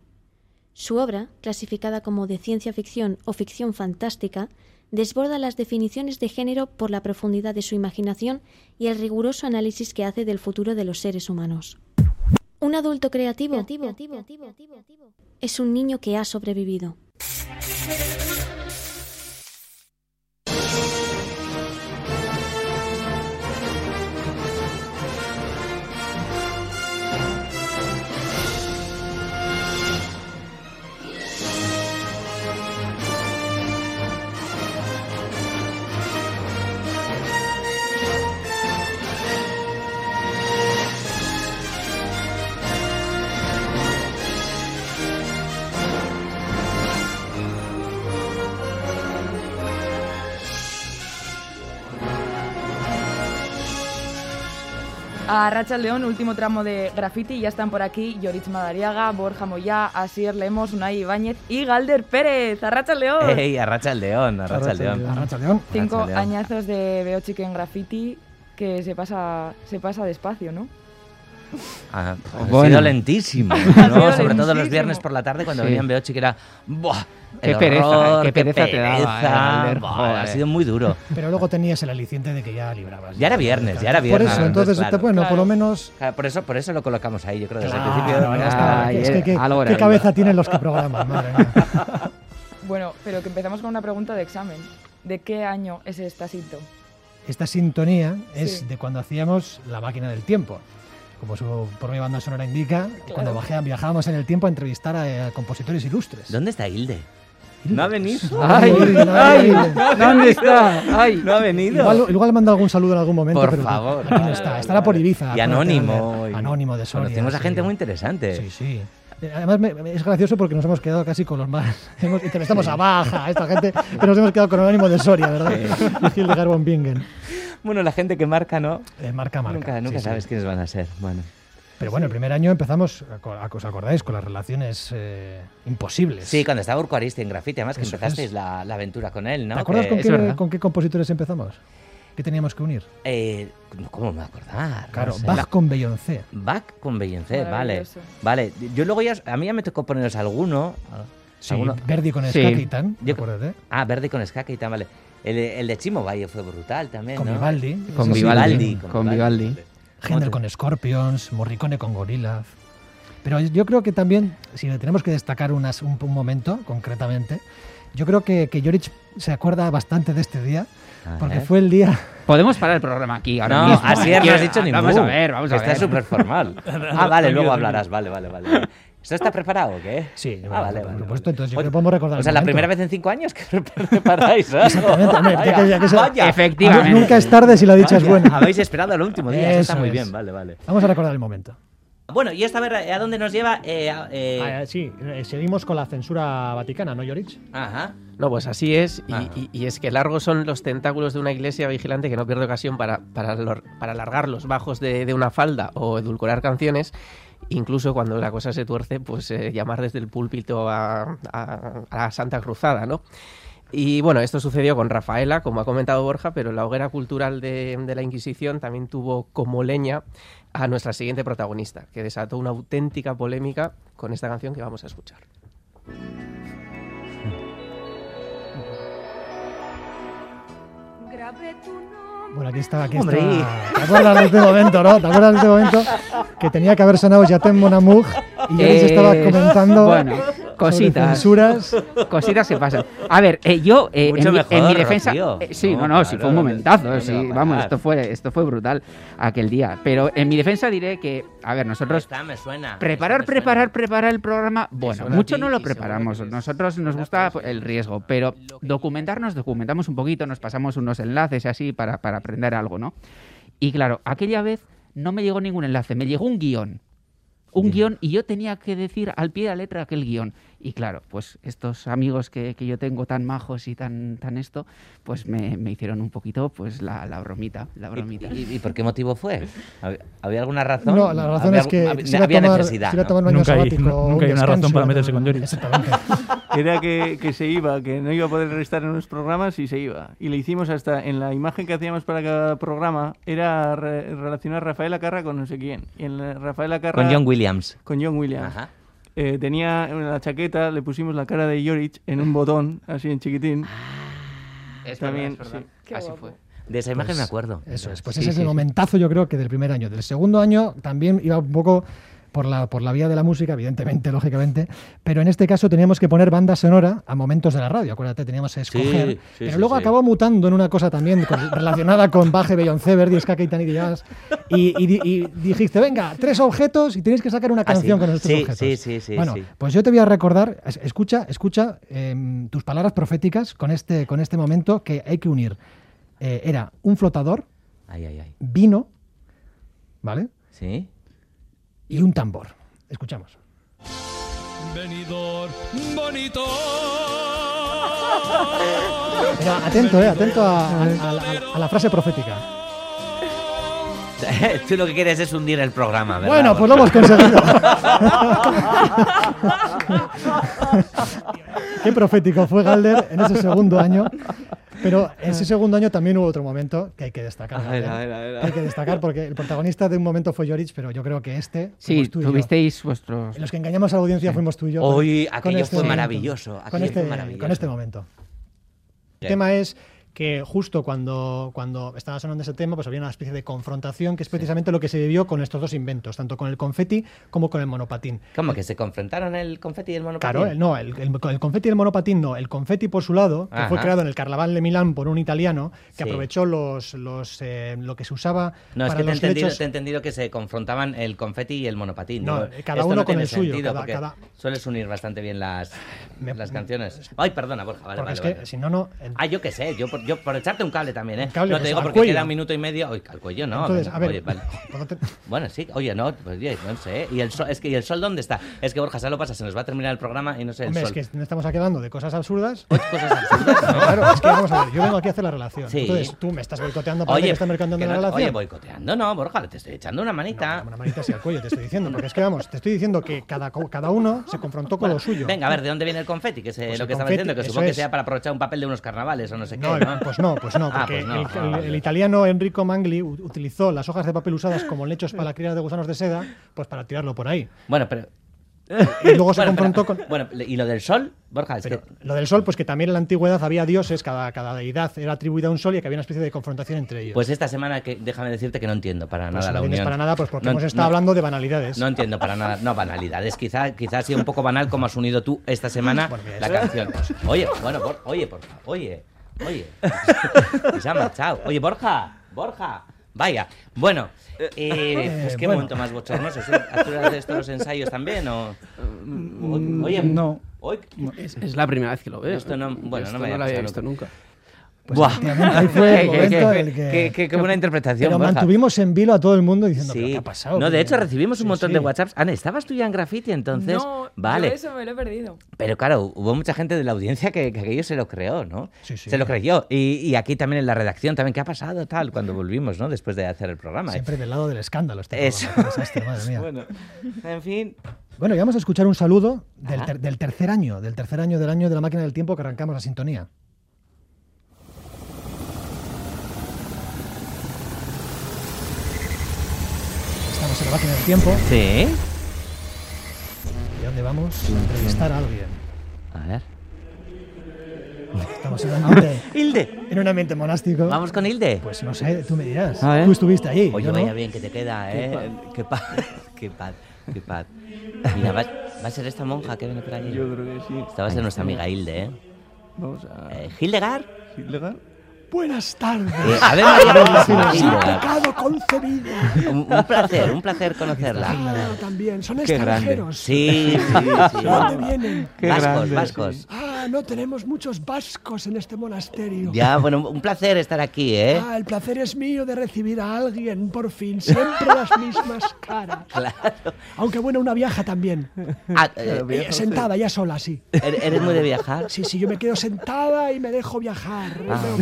Su obra, clasificada como de ciencia ficción o ficción fantástica, desborda las definiciones de género por la profundidad de su imaginación y el riguroso análisis que hace del futuro de los seres humanos. Un adulto creativo es un niño que ha sobrevivido. A Racha León, último tramo de graffiti, ya están por aquí Yoritz Madariaga, Borja Moyá, Asier Lemos, Unai Ibáñez y Galder Pérez. A Racha León. ¡Ey! Arracha el león, arracha el león. Cinco Arracha León. añazos de Veo Chicken Graffiti que se pasa, se pasa despacio, ¿no? Ah, ha Bueno. sido lentísimo, Ha ¿no? sido Sobre todo los viernes por la tarde cuando Sí. venían Beochi que era ¡buah! Qué el pereza, horror, qué pereza te daba, eh, pereza, joder. ha sido muy duro. Pero luego tenías el aliciente de que ya librabas. Ya era viernes, ya era viernes. Por eso, entonces, claro. bueno, por lo menos... Claro, por eso, por eso lo colocamos ahí, yo creo, desde Claro, el principio. ya está. Ay, Es que qué- qué cabeza tienen los que programan, madre mía. [laughs] Bueno, pero que empezamos con una pregunta de examen. ¿De qué año es esta cinta? Esta sintonía es Sí. de cuando hacíamos La máquina del tiempo. Como su propia banda sonora indica, cuando bajea- viajábamos en el tiempo a entrevistar a, a compositores ilustres. ¿Dónde está Hilde? ¿No ha venido? Ay, ay, ¿dónde está? Ay, no ha venido. Igual, igual le mando algún saludo en algún momento, Por pero favor. aquí no está. Estará por Ibiza. Y anónimo. Y- Anónimo de Soria. Conocimos a sí. gente muy interesante. Sí, sí. Eh, Además, me- me- es gracioso porque nos hemos quedado casi con los más. [laughs] Hemos, entrevistamos a Baja, a esta gente, pero nos hemos quedado con Anónimo de Soria, ¿verdad? Y Hildegard [laughs] von Bingen. Bueno, la gente que marca, ¿no? Eh, marca, marca. Nunca, nunca sí, sí. sabes quiénes van a ser. Bueno. Pero bueno, el primer año empezamos, ¿os acordáis? Con las relaciones eh, imposibles. Sí, cuando estaba Urco Aristi en Graffiti, además que Eso empezasteis la, la aventura con él, ¿no? ¿Te acuerdas con qué, con qué compositores empezamos? ¿Qué teníamos que unir? Eh, ¿Cómo me voy a acordar? Claro, No sé. Bach con Beyoncé. Bach con Beyoncé, vale. Vale, yo luego ya, a mí ya me tocó poneros alguno. Sí, alguno- Verdi con Yo- acuérdate. Ah, Verdi con Ska Kitan, vale. El, de- el de Chimo Valle fue brutal también, Con ¿no? Vivaldi. Con Vivaldi. con con Vivaldi. Händel con Scorpions, Morricone con Gorillaz. Pero yo creo que también, si tenemos que destacar unas- un, un momento concretamente, yo creo que, que Joric se acuerda bastante de este día, porque fue el día... Podemos parar el programa aquí ahora No, mismo. así ¿eh? no has dicho ni Vamos mu, a ver, vamos a está ver. súper formal. [laughs] Ah, vale, luego hablarás, vale, vale, vale. ¿Esto está preparado o qué? Sí, ah, vale, por vale. supuesto, entonces yo creo que podemos recordar O sea, la primera vez en cinco años que [laughs] preparáis algo. Exactamente, hombre, ya que- ya que Vaya. Efectivamente. Nunca es tarde si la dicha es Vaya, buena. Habéis esperado al último día, eso está muy es. bien, vale, vale. Vamos a recordar el momento. Bueno, ¿y esta vez a dónde nos lleva? Eh, eh, Ah, sí, eh, seguimos con la censura vaticana, ¿no, Joric? Ajá. No, pues así es, y, Ah. y- y es que largos son los tentáculos de una iglesia vigilante que no pierde ocasión para, para, para alargar los bajos de, de una falda o edulcorar canciones, incluso cuando la cosa se tuerce, pues eh, llamar desde el púlpito a, la Santa Cruzada, ¿no? Y bueno, esto sucedió con Rafaela, como ha comentado Borja, pero la hoguera cultural de, de la Inquisición también tuvo como leña a nuestra siguiente protagonista, que desató una auténtica polémica con esta canción que vamos a escuchar. Tu nombre Bueno, aquí está, aquí Hombre. está. ¿Te acuerdas de este momento, no? ¿Te acuerdas de este momento? Que tenía que haber sonado Jatem Mon Amour y ya les estaba Eh, comentando Bueno, cositas. censuras. Cositas se pasan. A ver, eh, yo eh, en, mi, en mi mejor, defensa. Eh, sí, no, No, no, sí fue un momentazo. sí, vamos, esto fue, esto fue brutal aquel día. Pero en mi defensa diré que, a ver, nosotros. Esta me suena. Preparar, me suena. preparar, preparar el programa. Bueno, mucho ti no lo preparamos. Nosotros nos gusta el riesgo, pero documentarnos, documentamos un poquito, nos pasamos unos enlaces y así para, para aprender algo, ¿no? Y claro, aquella vez no me llegó ningún enlace, me llegó un guion. Un guion y yo tenía que decir al pie de la letra aquel guion. Y claro, pues estos amigos que, que yo tengo tan majos y tan, tan esto, pues me, me hicieron un poquito pues la, la bromita, la bromita. ¿Y, y por qué motivo fue? ¿Hab- ¿Había alguna razón? No, la razón Había es que había tomar, necesidad. se iba a ¿no? tomar un año Nunca hay, [laughs] nunca un hay una razón para meterse con. Exactamente. [laughs] Era que, que se iba, que no iba a poder estar en los programas y se iba. Y le hicimos hasta, en la imagen que hacíamos para cada programa, era re- relacionar a Rafael Acarra con no sé quién. Y en la- Rafael Acarra... Con John Williams. Con John Williams. Ajá. Eh, tenía en la chaqueta, le pusimos la cara de Yorich en un botón, así en chiquitín. Es También, verdad, es verdad. sí. Así fue. De esa imagen Pues, me acuerdo. Eso es, pues Sí, ese es el sí. momentazo yo creo que del primer año. Del segundo año también iba un poco por la, por la vía de la música, evidentemente, [laughs] lógicamente, pero en este caso teníamos que poner banda sonora a momentos de la radio, acuérdate, teníamos que escoger, sí, pero sí, luego acabó mutando en una cosa también con- [laughs] relacionada con Baje, Beyoncé, y Jazz, y, y di- y dijiste, venga, tres objetos y tenéis que sacar una Ah, canción con esos Sí, objetos. sí, sí, sí, Bueno, pues yo te voy a recordar, es- escucha, escucha em, tus palabras proféticas con este, con este momento que hay que unir. Eh, era un flotador, Ay, ay, ay. vino, ¿vale? ¿Sí? Y un tambor. Escuchamos. Venidor bonito. Mira, atento, eh, atento a, a- a la- a la frase profética. [laughs] Tú lo que quieres es hundir el programa, ¿verdad? Bueno, pues lo hemos conseguido. [laughs] Qué profético fue Galder en ese segundo año. Pero [laughs] en ese segundo año también hubo otro momento que hay que destacar. A ver, a ver, a. Hay que destacar porque el protagonista de un momento fue Jorich, pero yo creo que este. Sí, fuimos tú y yo. tuvisteis vuestros. Los que engañamos a la audiencia fuimos tú y yo. con- Uy, con aquello este fue maravilloso, Con aquello este, fue maravilloso. con este momento. El tema es que justo cuando, cuando estaba sonando ese tema, pues había una especie de confrontación que es precisamente lo que se vivió con estos dos inventos, tanto con el confeti como con el monopatín. ¿Cómo que se confrontaron el confeti y el monopatín? Claro, el- no, el, el- el confeti y el monopatín no. El confeti por su lado, que fue Ajá. creado en el Carnaval de Milán por un italiano que Sí. aprovechó los, los, eh, lo que se usaba No, es para que te he, los entendido, lechos. te he entendido que se confrontaban el confeti y el monopatín. No, Digo, cada esto uno no con el suyo, cada- cada- sueles unir bastante bien las, Me- las me- canciones. Ay, perdona, Borja, vale, vale, es que vale. si no, no. en- Ah, yo qué sé, yo por, yo por echarte un cable también, ¿eh? cable, no pues, te digo porque queda un minuto y medio. Uy, al cuello no. Entonces, a ver, oye, vale. [laughs] ¿puedo te- Bueno, sí, oye, no, pues oye, no sé. ¿Y el sol, es que, ¿y el sol dónde está? Es que Borja, ¿sabes lo pasa? Se nos va a terminar el programa y no sé, el Hombre, sol. es que no estamos aquí hablando de cosas absurdas. cosas [laughs] absurdas, ¿no? Claro, es que vamos a ver, yo vengo aquí a hacer la relación. Sí. Entonces tú me estás boicoteando para Oye, que estás mercanteando que la relación. oye, boicoteando, no, Borja, te estoy echando una manita. Una manita hacia el cuello, te estoy diciendo. Porque es que vamos, te estoy diciendo que cada, cada uno se confrontó con lo suyo. Venga, a ver, ¿de dónde viene el confeti? Que es eh, Pues lo que estaba diciendo, que supongo que sea para aprovechar un papel de unos carnavales o no sé qué, ¿no? Pues no, pues no, Ah, porque pues no, el, ah, el- vale. el italiano Enrico Mangli utilizó las hojas de papel usadas como lechos para la cría de gusanos de seda, pues para tirarlo por ahí. Bueno, pero... Y luego se Bueno, confrontó pero- con... Bueno, ¿y lo del sol? Borja, es Pero que... lo del sol, pues que también en la antigüedad había dioses, cada, cada deidad era atribuida a un sol y que había una especie de confrontación entre ellos. Pues esta semana, que déjame decirte que no entiendo para Pues nada no la unión. para nada, pues porque No- hemos estado no- hablando de banalidades. No entiendo para nada. No, banalidades. Quizá, quizá ha sido un poco banal como has unido tú esta semana [laughs] la canción. Oye, bueno, oye, Borja, oye, oye. Y se ha marchado. Oye, Borja, Borja. Vaya. Bueno, eh, pues qué bueno. momento más bochornoso. ¿Tú haces estos los ensayos también o...? Oye, no. hoy- Es, es la primera vez que lo veo. Esto no- bueno, Esto no me lo había visto nunca. Pues Buah. efectivamente, ahí [laughs] fue el Qué- momento qué- en el que- qué- qué- qué buena interpretación, Pero Borja. mantuvimos en vilo a todo el mundo diciendo, ¿pero Sí. qué ha pasado? No, de hecho recibimos un Sí, montón sí. de WhatsApps. Ana, ¿estabas tú ya en graffiti entonces? no, vale. yo eso me lo he perdido. Pero claro, hubo mucha gente de la audiencia que, que aquello se lo creó, ¿no? Sí, sí. Se lo creyó. Y, y aquí también en la redacción también, ¿qué ha pasado tal? Cuando volvimos, ¿no? Después de hacer el programa. Siempre del lado del escándalo. Este Eso. desastre, madre mía. [laughs] Bueno, en fin. Bueno, y vamos a escuchar un saludo del, Ajá. ter- del tercer año, del tercer año del año de la máquina del tiempo que arrancamos la sintonía. Estamos en la máquina del tiempo. Sí. ¿Y a dónde vamos? A entrevistar a alguien. A ver. Estamos en un ambiente, [laughs] Hilde. en un ambiente monástico. ¿Vamos con Hilde? Pues no sé, tú me dirás. A ver. Tú estuviste allí. Oye, no. vaya bien que te queda, Qué ¿eh? Qué paz. [laughs] Qué paz. Qué paz. Mira, va, va a ser esta monja que viene por allí. Yo creo que sí. Esta va a ser nuestra amiga Hilde, ¿eh? Vamos a... Eh, ¿Hildegard? ¿Hildegard? Buenas tardes. Eh, a ver, María Purísima Sin pecado concebido. Un, un placer, un placer conocerla. Ah, también. Son Qué grande. extranjeros. Sí, sí, sí. ¿De dónde vienen? Qué vascos, grande, vascos. Ah, no tenemos muchos vascos en este monasterio. Ya, bueno, un placer estar aquí, ¿eh? Ah, el placer es mío de recibir a alguien, por fin. Siempre las mismas [laughs] caras. Claro. Aunque bueno, una viaja también. Ah, eh, Eh, viaja sentada, ya sola, sí. ¿Er- ¿Eres muy de viajar? Sí, sí, yo me quedo sentada y me dejo viajar. Ah. Veo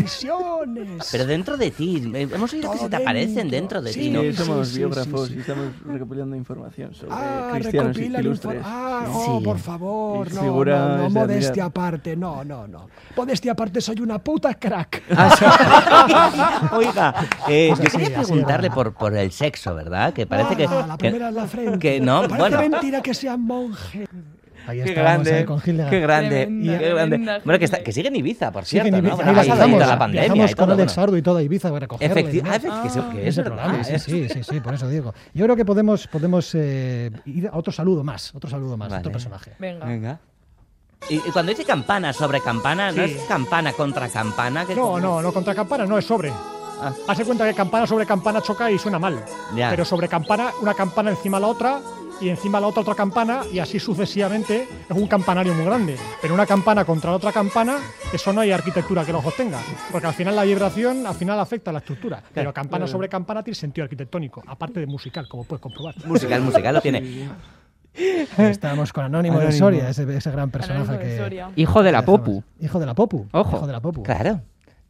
Pero dentro de ti, eh, hemos oído que se te aparecen dentro de ti, ¿no? Sí, somos sí, sí, biógrafos sí, sí. y estamos recopilando información sobre Ah, cristianos ilustres. Ah, oh, Sí. por favor, no, figuras no, no, de modestia aparte, no, no, no. Modestia aparte, soy una puta crack. [laughs] Oiga, eh, Pues yo quería preguntarle por, por el sexo, ¿verdad? Que parece que... Ah, la que- primera en la frente. que no, Parece bueno. mentira que sea monje. Ahí Qué grande, eh, con Hildegard. qué grande, Tremenda, qué grande. tremenda Bueno, que, está, que sigue en Ibiza, por cierto, en ¿no? Ibiza, Bueno, ahí la pandemia viajamos y con Alex bueno. Ardo y todo a Ibiza para recogerle. Efecti- ¿no? ah, que es Ese verdad, programa, sí, ¿eh? sí, sí, sí, por eso digo. Yo creo que podemos, podemos eh, ir a otro saludo más, otro saludo más, Vale. otro personaje. Venga. Venga. Y, y cuando dice campana sobre campana, ¿no Sí. es campana contra campana? Que No, no, no, contra campana no, es sobre. Hace cuenta que campana sobre campana choca y suena mal. Ya. Pero sobre campana, una campana encima de la otra y encima la otra otra campana y así sucesivamente es un campanario muy grande. Pero una campana contra la otra campana, eso no hay arquitectura que lo sostenga. Porque al final la vibración al final afecta a la estructura. Pero campana Claro. sobre campana tiene sentido arquitectónico, aparte de musical, como puedes comprobar. Musical, musical lo tiene. Estábamos con Anónimo, de. Soria, ese, ese gran personaje que... Hijo de la. Popu. Hijo de la Popu. Ojo. Hijo de la Popu. Claro.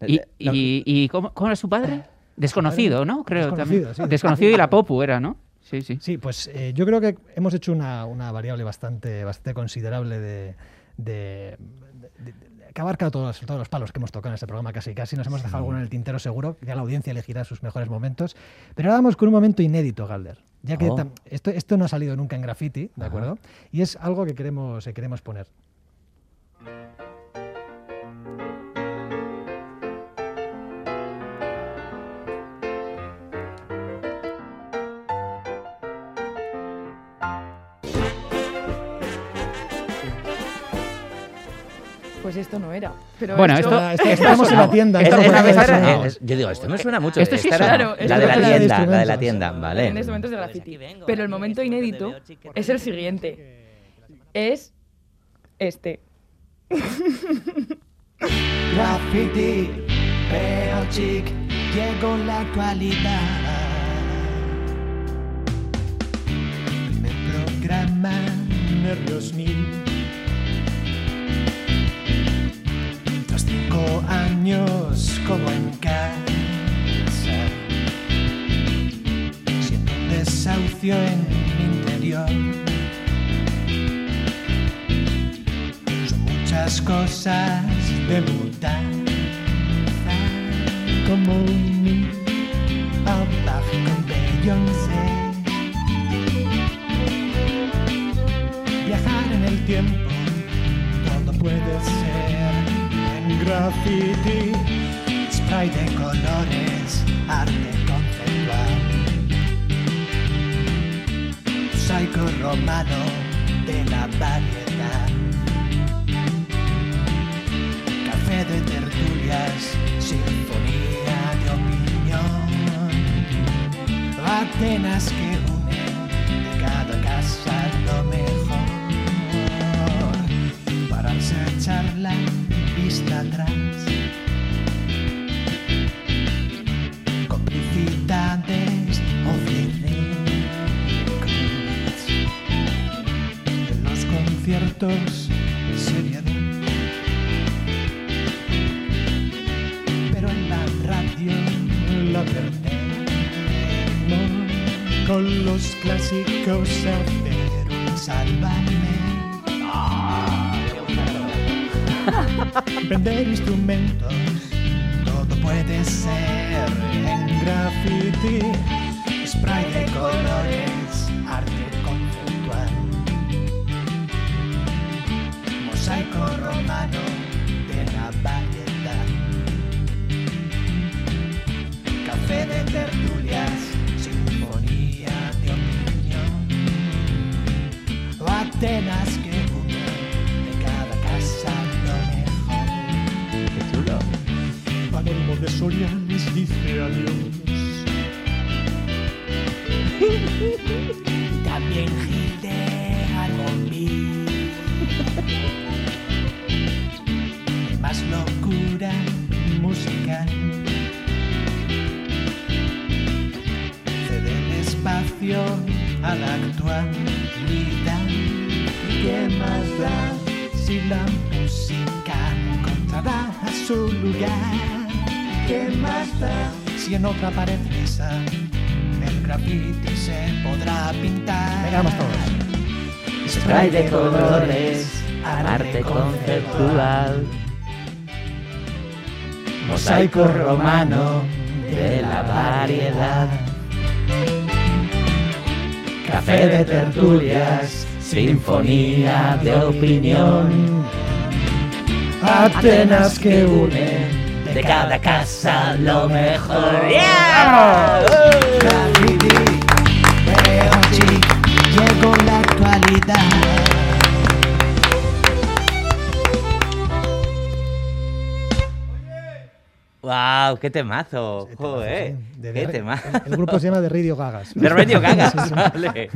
¿Y, y, y cómo, cómo era su padre? Desconocido, ¿no? Creo Desconocido, también. sí, Desconocido y la Popu era, ¿no? Sí, sí. Sí, pues eh, yo creo que hemos hecho una, una variable bastante, bastante considerable de, de- de- de- que abarca todos, todos los palos que hemos tocado en este programa casi casi. Nos hemos dejado alguno en el tintero seguro, ya la audiencia elegirá sus mejores momentos. Pero ahora vamos con un momento inédito, Galder. Ya que Oh. esto, esto no ha salido nunca en graffiti, ¿de Ajá. acuerdo? Y es algo que queremos, que queremos poner. Pues esto no era. Pero Bueno, esto, esto- [laughs] Esto- estamos en la tienda. Estamos esta- en la es- yo digo, esto me suena mucho. Esto sí era Claro, la esto de la es tienda, la de la tienda, vale. en instrumentos de graffiti. Pero el momento inédito es el siguiente. Es este. Graffiti, real chic, llegó la actualidad. Primer programa, Nervios Mil. Años como en casa, siento un desahucio en mi interior. Son muchas cosas de mudanza, como un Outback con Beyoncé. Viajar en el tiempo, todo puede ser graffiti, spray de colores, arte conceptual. Mosaico romano de la variedad. Café de tertulias, sinfonía de opinión. Atenas que unen de cada casa lo mejor. Pararse a charla, vista atrás. Complicidades o En los conciertos, seriedad. pero en la radio la perdemos con los clásicos hacer un Vender instrumentos, todo puede ser en graffiti. Spray de colores, arte conceptual. Mosaico romano de la variedad. Café de tertulias, sinfonía de opinión. Atenas Palermo de Sorianis dice adiós. [laughs] También Gil de Albombí. Más locura musical. Cede el espacio a la actualidad. ¿Qué más da si la música encontrará su lugar? ¿Qué más da si en otra pared lisa el graffiti se podrá pintar? Venga, vamos todos. Spray de colores, arte conceptual. Mosaico romano de la variedad. Café de tertulias, sinfonía de opinión. Atenas que une de cada casa lo mejor. Graffiti, veo chic, llegó la actualidad. ¡Wow! ¡Qué temazo! ¡Joder! De- ¡Qué de- temazo! El grupo se llama The Radio Gagas. [laughs] De Radio [laughs] Gagas, Sí, sí. vale.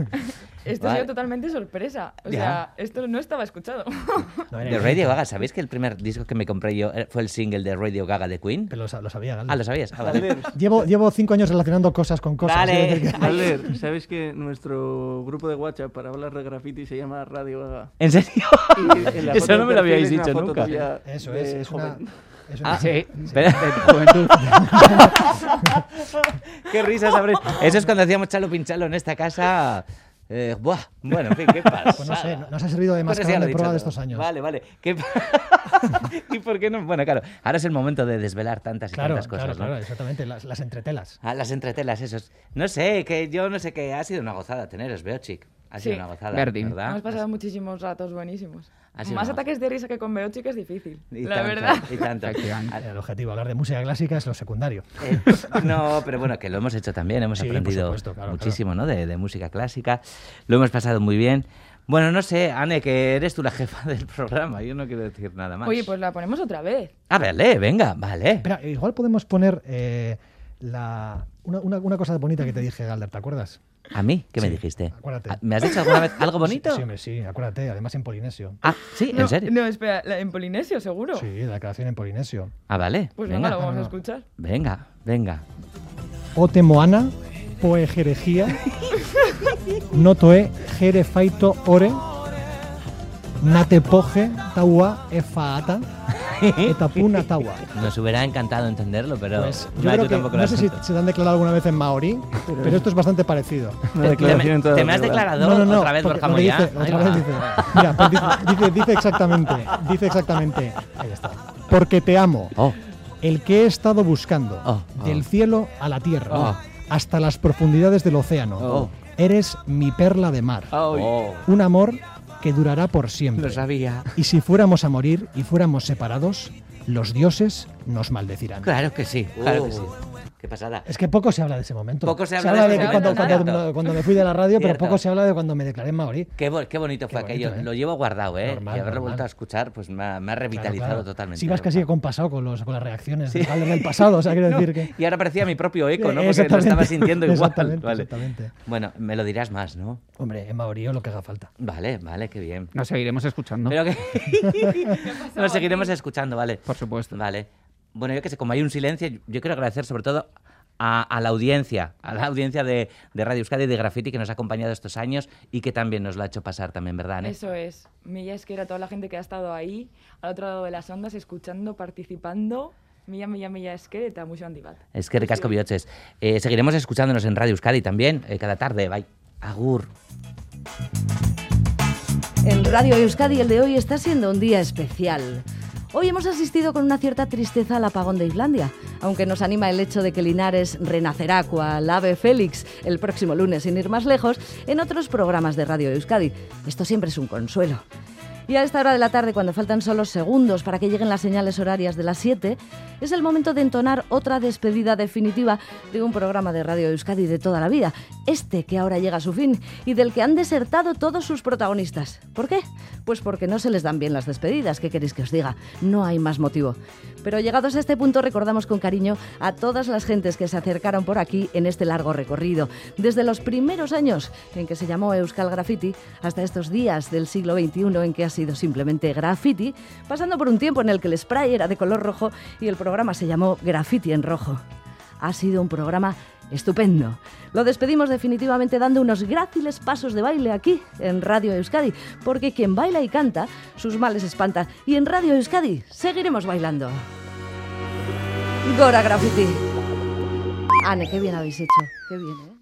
Esto ha Vale. sido totalmente sorpresa. O Ya. sea, esto no estaba escuchado. [laughs] De Radio Gaga, ¿sabéis que el primer disco que me compré yo eh, fue el single de Radio Gaga de Queen? Pero lo, lo sabía, Galder. Ah, ¿lo sabías? Ah, vale. Llevo, llevo cinco años relacionando cosas con cosas. Vale. que- Valer, ¿sabes que nuestro grupo de WhatsApp para hablar de graffiti se llama Radio Gaga? ¿En serio? En Eso no me lo habíais dicho nunca. Eso es, es una- Ah, una- sí. [laughs] Qué risas, habré- Eso es cuando hacíamos chalo pinchalo en esta casa. Eh, buah, bueno, en fin, ¿qué pasa? Pues no sé, nos ha servido de lo de prueba dicho de todo. estos años. Vale, vale. ¿Qué [laughs] ¿Y por qué no? Bueno, claro, ahora es el momento de desvelar tantas y Claro, tantas cosas, claro, ¿no? claro, exactamente, las, las entretelas. Ah, las entretelas, esos. No sé, que yo no sé qué. Ha sido una gozada teneros, veo, chic. Ha sido Sí. una gozada, Verdi. ¿verdad? Hemos pasado muchísimos ratos buenísimos. Más ataques de risa que con Beochic es difícil. Y la tanto, verdad. Y tanto. El objetivo, hablar de música clásica es lo secundario. Eh, no, pero bueno, que lo hemos hecho también, hemos Sí, aprendido supuesto, claro, muchísimo, ¿no? De, de música clásica. Lo hemos pasado muy bien. Bueno, no sé, Anne, que eres tú la jefa del programa, yo no quiero decir nada más. Oye, pues la ponemos otra vez. A verle, venga, vale. Espera, igual podemos poner eh, la, una, una- una cosa bonita que te dije, Galder, ¿te acuerdas? ¿A mí? ¿Qué me dijiste? acuérdate. Ah, ¿Me has dicho alguna vez [coughs] algo bonito? Sí, sí, hombre, sí, acuérdate, además en polinesio. Ah, sí, No, en serio. No, espera, en Polinesio, seguro. Sí, la declaración en polinesio. Ah, vale. Pues venga. venga, lo vamos a escuchar. Venga, venga. Ote moana, poe jerejía, notoe jere faito ore, nate poje taua efaata, [laughs] eta puna taua. Nos hubiera encantado entenderlo, pero Pues no, yo creo que, no sé si se te han declarado alguna vez en maorí, pero esto es bastante parecido. Una declaración en toda ¿Te me has declarado otra vez, porque Borja lo que Moya? dice- otra vez dice, mira, pues dice, dice, dice exactamente, dice exactamente, ahí está, porque te amo, Oh. el que he estado buscando, Oh, oh. del cielo a la tierra, Oh. hasta las profundidades del océano, Oh. eres mi perla de mar, Oh, un amor que durará por siempre. lo sabía. Y si fuéramos a morir y fuéramos separados, los dioses nos maldecirán. Claro que sí, claro que Oh. sí. Qué pasada. Es que poco se habla de ese momento. Poco se habla de cuando, cuando- cierto. cuando me fui de la radio, pero Cierto. poco se habla de cuando me declaré en maorí. Qué, bo- qué bonito fue Qué aquello. bonito, ¿eh? Lo llevo guardado, ¿eh? Normal, y haberlo normal. vuelto a escuchar, pues me ha, me ha Claro, revitalizado claro. totalmente. Si vas casi compasado con, los, con las reacciones Sí. del pasado, o sea, quiero [laughs] No, decir que... Y ahora parecía mi propio eco, ¿no? Porque lo estaba sintiendo igual. Exactamente, Vale. exactamente. Bueno, me lo dirás más, ¿no? Hombre, en maorí o lo que haga falta. Vale, vale, qué bien. Nos seguiremos escuchando. Pero que... [laughs] [laughs] Nos seguiremos escuchando, vale. Por supuesto. Vale. Bueno, yo que sé, como hay un silencio, yo quiero agradecer sobre todo a, a la audiencia, a la audiencia de, de Radio Euskadi y de Graffiti que nos ha acompañado estos años y que también nos lo ha hecho pasar también, ¿verdad, Ane? Eso es. Milla es que era toda la gente que ha estado ahí, al otro lado de las ondas, escuchando, participando. Milla, milla, milla es que eta mucho handi bat. Es que ricasco bioches. Eh, seguiremos escuchándonos en Radio Euskadi también, eh, cada tarde. Bye. Agur. En Radio Euskadi el de hoy está siendo un día especial. Hoy hemos asistido con una cierta tristeza al apagón de Islandia, aunque nos anima el hecho de que Linares renacerá cual ave Félix el próximo lunes, sin ir más lejos, en otros programas de Radio Euskadi. Esto siempre es un consuelo. Y a esta hora de la tarde, cuando faltan solo segundos para que lleguen las señales horarias de las 7, es el momento de entonar otra despedida definitiva de un programa de Radio Euskadi de toda la vida. Este que ahora llega a su fin y del que han desertado todos sus protagonistas. ¿Por qué? Pues porque no se les dan bien las despedidas. ¿Qué queréis que os diga? No hay más motivo. Pero llegados a este punto, recordamos con cariño a todas las gentes que se acercaron por aquí en este largo recorrido. Desde los primeros años en que se llamó Euskal Graffiti hasta estos días del siglo XXI en que ha sido simplemente graffiti, pasando por un tiempo en el que el spray era de color rojo y el programa se llamó Graffiti en rojo. Ha sido un programa estupendo. Lo despedimos definitivamente dando unos gráciles pasos de baile aquí en Radio Euskadi, porque quien baila y canta, sus males espanta. Y en Radio Euskadi seguiremos bailando. Gora Graffiti. Ane, qué bien habéis hecho. Qué bien, ¿eh?